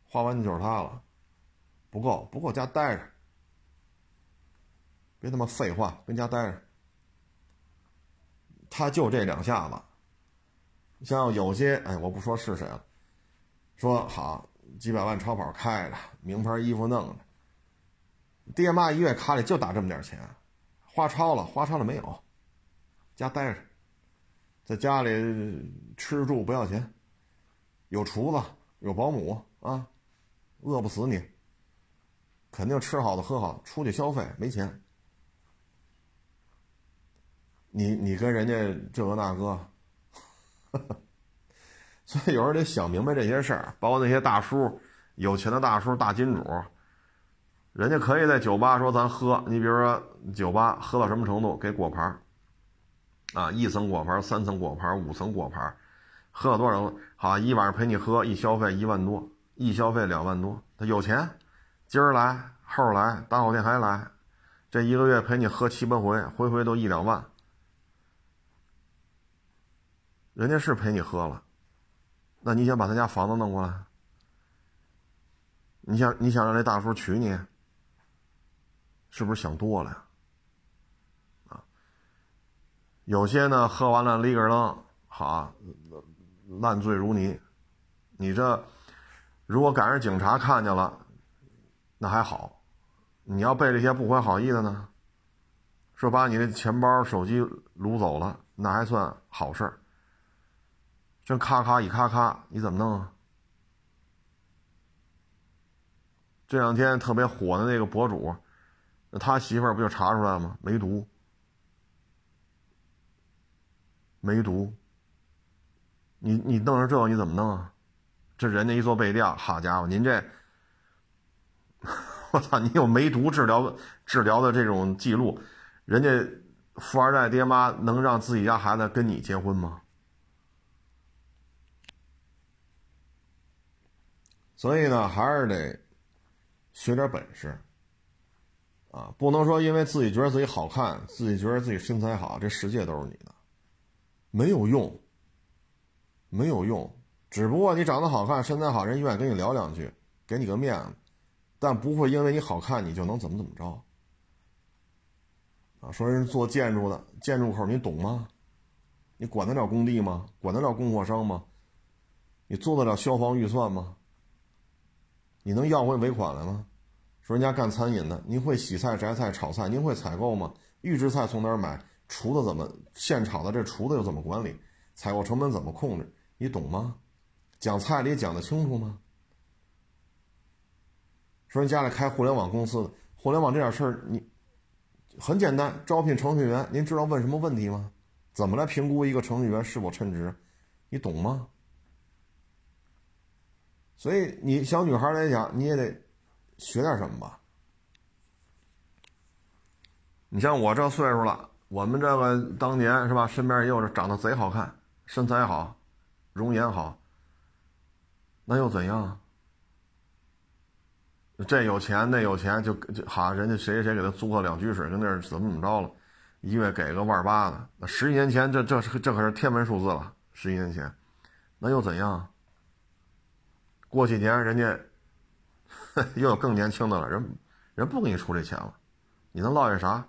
花完就是他了，不够不够家待着，别他妈废话，跟家待着。他就这两下子，像有些哎，我不说是谁了，说好几百万超跑开着，名牌衣服弄着，爹妈一月卡里就打这么点钱，花超了花超了没有，家待着。在家里吃住不要钱，有厨子有保姆啊，饿不死你。肯定吃好的喝好，出去消费没钱。你你跟人家这个那个，所以有时候得想明白这些事儿。包括那些大叔，有钱的大叔大金主，人家可以在酒吧说咱喝。你比如说酒吧喝到什么程度，给果盘。啊，一层果盘，三层果盘，五层果盘，喝了多少？好，一晚上陪你喝，一消费一万多，一消费两万多。他有钱，今儿来，后儿来，大后天还来，这一个月陪你喝七八回，回回都一两万。人家是陪你喝了，那你想把他家房子弄过来？你想你想让这大叔娶你？是不是想多了呀？有些呢，喝完了立个楞，好，烂醉如泥。你这如果赶上警察看见了，那还好；你要被这些不怀好意的呢，说把你的钱包、手机掳走了，那还算好事儿。这咔咔一咔咔，你怎么弄啊？这两天特别火的那个博主，他媳妇儿不就查出来了吗？梅毒。梅毒，你你弄成这个你怎么弄啊？这人家一做背调，好家伙，您这，我操，你有梅毒治疗治疗的这种记录，人家富二代爹妈能让自己家孩子跟你结婚吗？所以呢，还是得学点本事啊，不能说因为自己觉得自己好看，自己觉得自己身材好，这世界都是你的。没有用，没有用，只不过你长得好看，身材好，人愿意跟你聊两句，给你个面子，但不会因为你好看，你就能怎么怎么着。啊，说人做建筑的，建筑口你懂吗？你管得了工地吗？管得了供货商吗？你做得了消防预算吗？你能要回尾款来吗？说人家干餐饮的，您会洗菜、摘菜、炒菜，您会采购吗？预制菜从哪儿买？厨子怎么现炒的？这厨子又怎么管理？采购成本怎么控制？你懂吗？讲菜里讲得清楚吗？说人家里开互联网公司的，互联网这点事儿，你很简单，招聘程序员，您知道问什么问题吗？怎么来评估一个程序员是否称职？你懂吗？所以你小女孩来讲，你也得学点什么吧。你像我这岁数了。我们这个当年是吧？身边也有这长得贼好看、身材好、容颜好，那又怎样？这有钱那有钱，就就好，人家谁谁谁给他租个两居室，跟那怎么怎么着了，一月给个万八的。那十几年前，这这这可是天文数字了。十几年前，那又怎样？过几年人家 又有更年轻的了，人人不给你出这钱了，你能落下啥？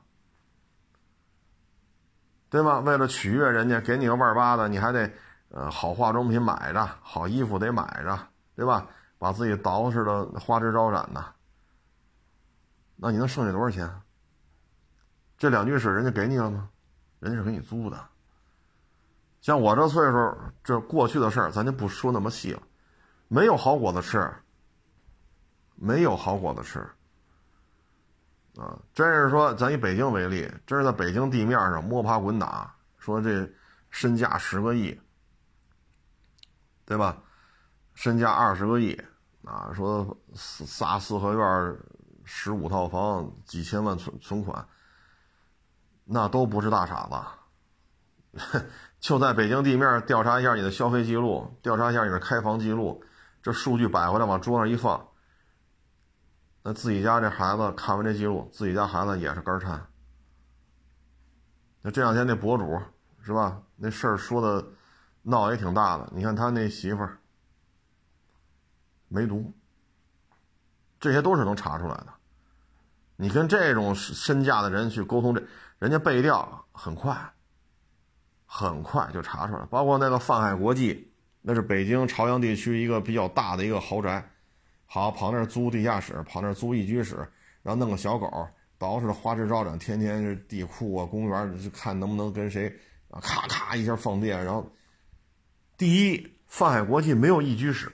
对吧？为了取悦人家，给你个万八的，你还得，呃，好化妆品买着，好衣服得买着，对吧？把自己捯饬的花枝招展的，那你能剩下多少钱？这两居室人家给你了吗？人家是给你租的。像我这岁数，这过去的事儿咱就不说那么细了。没有好果子吃，没有好果子吃。啊，真是说，咱以北京为例，真是在北京地面上摸爬滚打，说这身价十个亿，对吧？身价二十个亿，啊，说仨四合院，十五套房，几千万存存款，那都不是大傻子。就在北京地面调查一下你的消费记录，调查一下你的开房记录，这数据摆回来往桌上一放，那自己家这孩子看完这记录，自己家孩子也是肝颤。那这两天那博主是吧？那事儿说的闹也挺大的。你看他那媳妇儿梅毒，这些都是能查出来的。你跟这种身价的人去沟通，这人家背调很快。很快就查出来，包括那个泛海国际，那是北京朝阳地区一个比较大的一个豪宅，好跑那儿租地下室，跑那儿租一居室，然后弄个小狗，捯饬的花枝招展，天天是地库啊、公园就看能不能跟谁啊，咔咔一下放电。然后，第一，泛海国际没有一居室，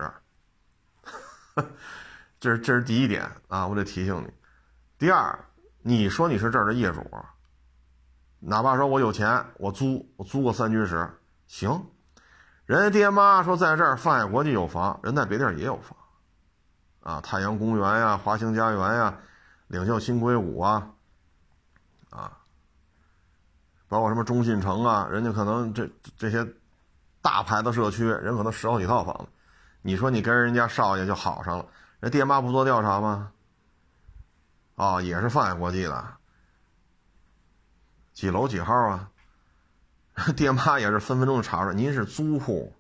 这是这是第一点啊，我得提醒你。第二，你说你是这儿的业主。哪怕说我有钱，我租我租个三居室行，人家爹妈说在这儿泛海国际有房，人在别地儿也有房，啊，太阳公园呀，华兴家园呀，领袖新硅谷啊，啊，包括什么中信城啊，人家可能这这些大牌子社区，人可能十好几套房子，你说你跟人家少爷就好上了，人爹妈不做调查吗？啊，也是泛海国际的。几楼几号啊？爹妈也是分分钟就查出来，您是租户，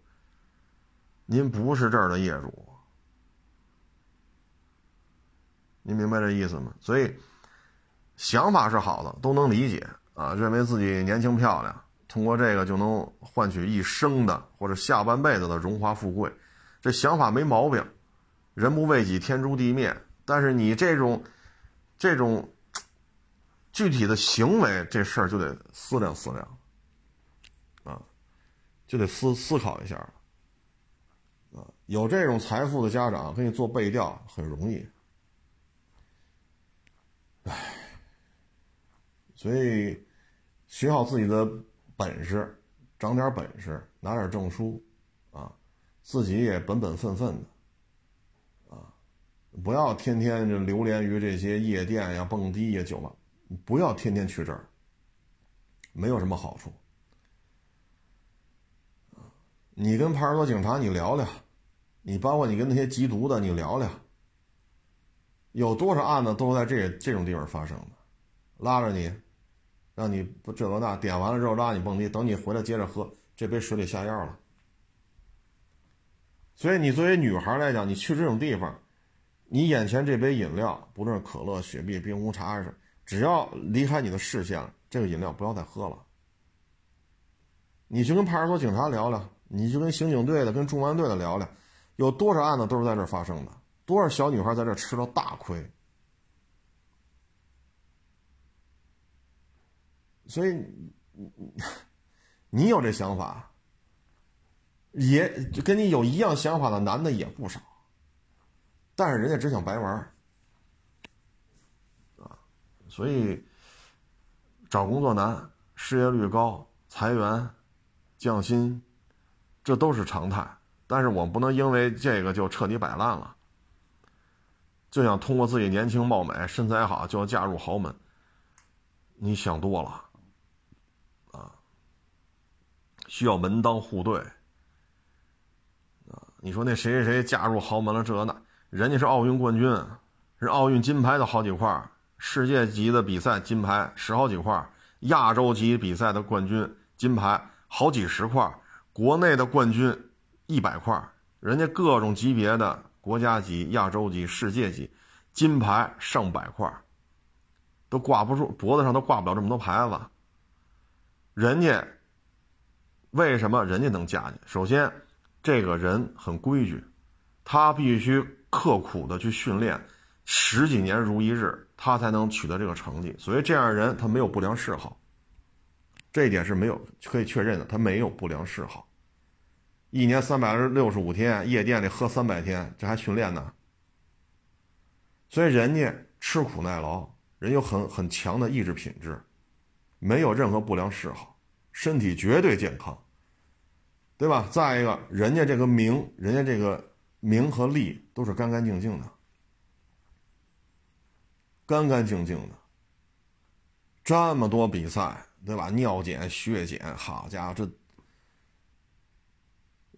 您不是这儿的业主，您明白这意思吗？所以想法是好的，都能理解啊。认为自己年轻漂亮，通过这个就能换取一生的或者下半辈子的荣华富贵，这想法没毛病。人不为己，天诛地灭。但是你这种，这种。具体的行为，这事儿就得思量思量，就得思思考一下啊，有这种财富的家长给你做背调很容易，唉，所以学好自己的本事，长点本事，拿点证书，啊，自己也本本分分的，啊，不要天天就流连于这些夜店呀、蹦迪呀、酒吧。不要天天去这儿，没有什么好处。你跟派出所警察你聊聊，你包括你跟那些缉毒的你聊聊，有多少案子都是在这这种地方发生的，拉着你，让你不这个那，点完了之后拉你蹦迪，等你回来接着喝，这杯水里下药了。所以你作为女孩来讲，你去这种地方，你眼前这杯饮料，不论是可乐、雪碧、冰红茶还是。只要离开你的视线，这个饮料不要再喝了。你去跟派出所警察聊聊，你就跟刑警队的、跟重案队的聊聊，有多少案子都是在这发生的，多少小女孩在这吃了大亏。所以，你有这想法，也跟你有一样想法的男的也不少，但是人家只想白玩儿，啊。所以，找工作难，失业率高，裁员、降薪，这都是常态。但是我们不能因为这个就彻底摆烂了，就想通过自己年轻貌美、身材好就要嫁入豪门。你想多了，啊，需要门当户对，啊，你说那谁谁谁嫁入豪门了，这那，人家是奥运冠军，是奥运金牌的好几块。世界级的比赛金牌十好几块，亚洲级比赛的冠军金牌好几十块，国内的冠军一百块，人家各种级别的国。家级、亚洲级、世界级，金牌上百块，都挂不住，脖子上都挂不了这么多牌子。人家为什么人家能嫁去？首先，这个人很规矩，他必须刻苦的去训练，十几年如一日，他才能取得这个成绩。所以这样的人他没有不良嗜好，这一点是没有可以确认的，他没有不良嗜好。一年三百六十五天，夜店里喝三百天，这还训练呢。所以人家吃苦耐劳，人有很很强的意志品质，没有任何不良嗜好，身体绝对健康，对吧？再一个，人家这个名，人家这个名和利都是干干净净的，干干净净的。这么多比赛，对吧？尿检、血检，好家伙，这。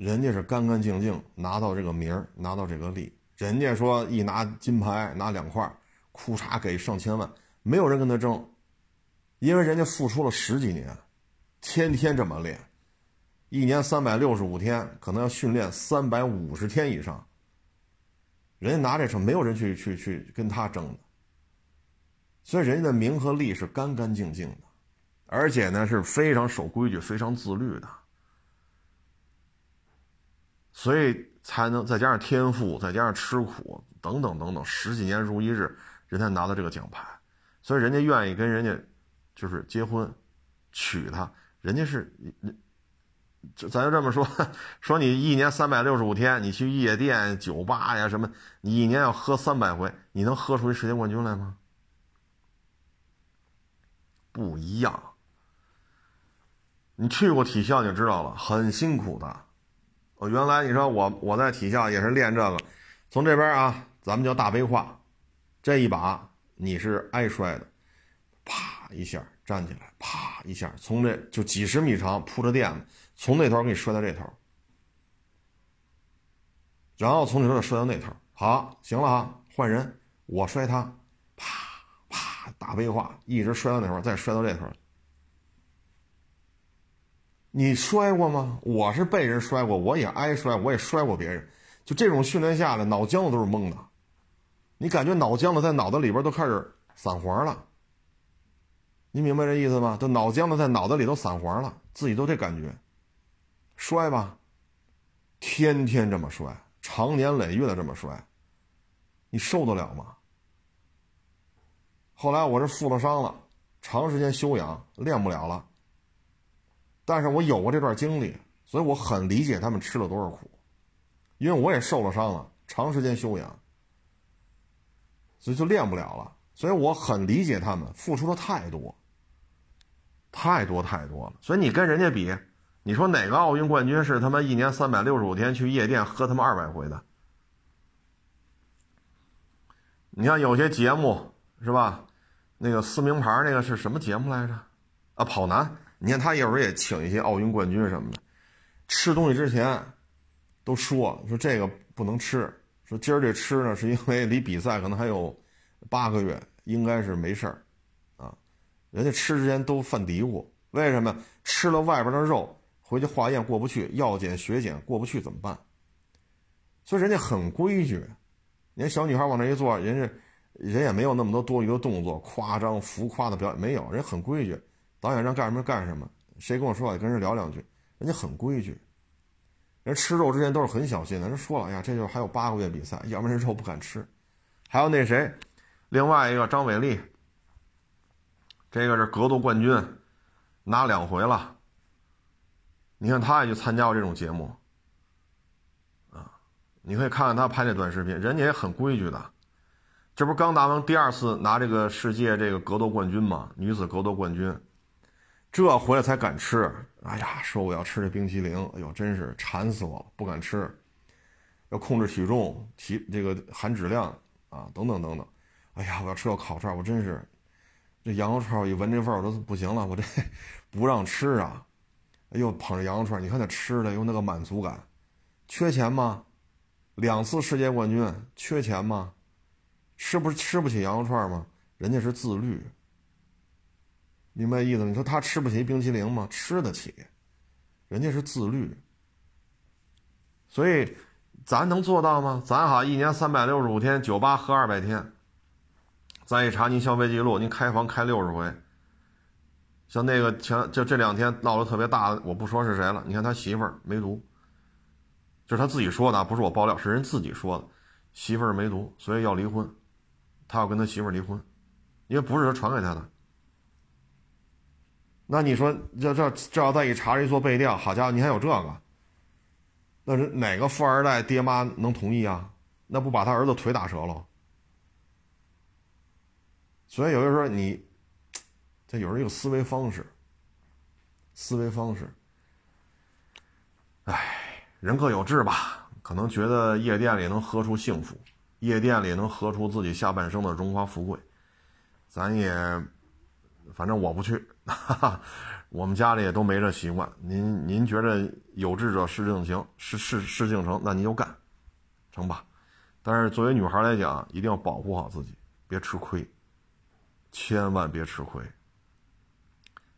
人家是干干净净拿到这个名儿，拿到这个利。人家说一拿金牌拿两块，裤衩给上千万，没有人跟他争，因为人家付出了十几年，天天这么练，一年三百六十五天，可能要训练三百五十天以上。人家拿这车，没有人去去去跟他争的，所以人家的名和利是干干净净的，而且呢是非常守规矩、非常自律的。所以才能再加上天赋，再加上吃苦等等等等，十几年如一日，人才拿到这个奖牌。所以人家愿意跟人家就是结婚，娶她，人家是，就咱就这么说，说你一年三百六十五天，你去夜店、酒吧呀什么，你一年要喝三百回，你能喝出一世界冠军来吗？不一样。你去过体校就知道了，很辛苦的。我原来你说我我在体校也是练这个，从这边啊，咱们叫大背胯，这一把你是挨摔的，啪一下站起来，啪一下从这就几十米长铺着垫子，从那头给你摔到这头，然后从你这头摔到那头，好，行了哈，换人，我摔他，啪啪大背胯一直摔到那头，再摔到这头。你摔过吗？我是被人摔过，我也挨摔，我也摔过别人。就这种训练下来，脑浆子都是懵的。你感觉脑浆子在脑子里边都开始散黄了。你明白这意思吗？都脑浆子在脑子里都散黄了，自己都这感觉。摔吧，天天这么摔，长年累月的这么摔，你受得了吗？后来我是负了伤了，长时间休养，练不了了。但是我有过这段经历，所以我很理解他们吃了多少苦，因为我也受了伤了，长时间休养，所以就练不了了。所以我很理解他们付出的太多，太多太多了。所以你跟人家比，你说哪个奥运冠军是他妈一年三百六十五天去夜店喝他妈二百回的？你像有些节目是吧？那个撕名牌那个是什么节目来着？啊，跑男。你看他有时候也请一些奥运冠军什么的，吃东西之前都说说这个不能吃，说今儿这吃呢是因为离比赛可能还有八个月，应该是没事儿啊。人家吃之前都犯嘀咕，为什么吃了外边的肉，回去化验过不去，药检血检过不去怎么办？所以人家很规矩，你看小女孩往那一坐，人家人也没有那么多多余的动作，夸张浮夸的表演没有，人很规矩。导演让干什么干什么，谁跟我说话，跟人聊两句，人家很规矩。人吃肉之前都是很小心的，人说了，哎呀，这就还有八个月比赛，要不然这肉不敢吃。还有那谁，另外一个张伟丽，这个是格斗冠军，拿两回了。你看他也去参加过这种节目，啊，你可以看看他拍那短视频，人家也很规矩的。这不刚拿完第二次拿这个世界这个格斗冠军吗？女子格斗冠军。这回来才敢吃，哎呀，说我要吃这冰淇淋，哎呦，真是馋死我了，不敢吃。要控制体重、体这个含脂量啊，等等等等。哎呀，我要吃个烤串，我真是这羊肉串，一闻这味儿我都不行了，我这 不让吃啊。哎呦，捧着羊肉串，你看那吃的有那个满足感，缺钱吗？两次世界冠军，缺钱吗？吃不吃不起羊肉串吗？人家是自律。明白意思？你说他吃不起冰淇淋吗？吃得起，人家是自律。所以，咱能做到吗？咱哈一年三百六十五天，酒吧喝二百天。再一查您消费记录，您开房开六十回。像那个前就这两天闹得特别大的，我不说是谁了。你看他媳妇儿梅毒，就是他自己说的，不是我爆料，是人自己说的，媳妇儿梅毒，所以要离婚，他要跟他媳妇儿离婚，因为不是他传给他的。那你说这这这要再一查一做背调，好家伙，你还有这个？那是哪个富二代爹妈能同意啊？那不把他儿子腿打折了？所以有的时候你。这有人有思维方式，思维方式，哎，人各有志吧。可能觉得夜店里能喝出幸福，夜店里能喝出自己下半生的荣华富贵。咱也，反正我不去，哈哈，我们家里也都没这习惯。您您觉得有志者事竟成，事事事竟成，那您就干，成吧。但是作为女孩来讲，一定要保护好自己，别吃亏，千万别吃亏。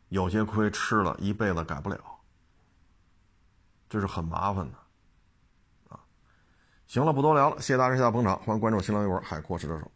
有些亏吃了一辈子改不了，这是很麻烦的，啊！行了，不多聊了，谢谢大家，谢谢捧场，欢迎关注新浪微博“海阔试车手”。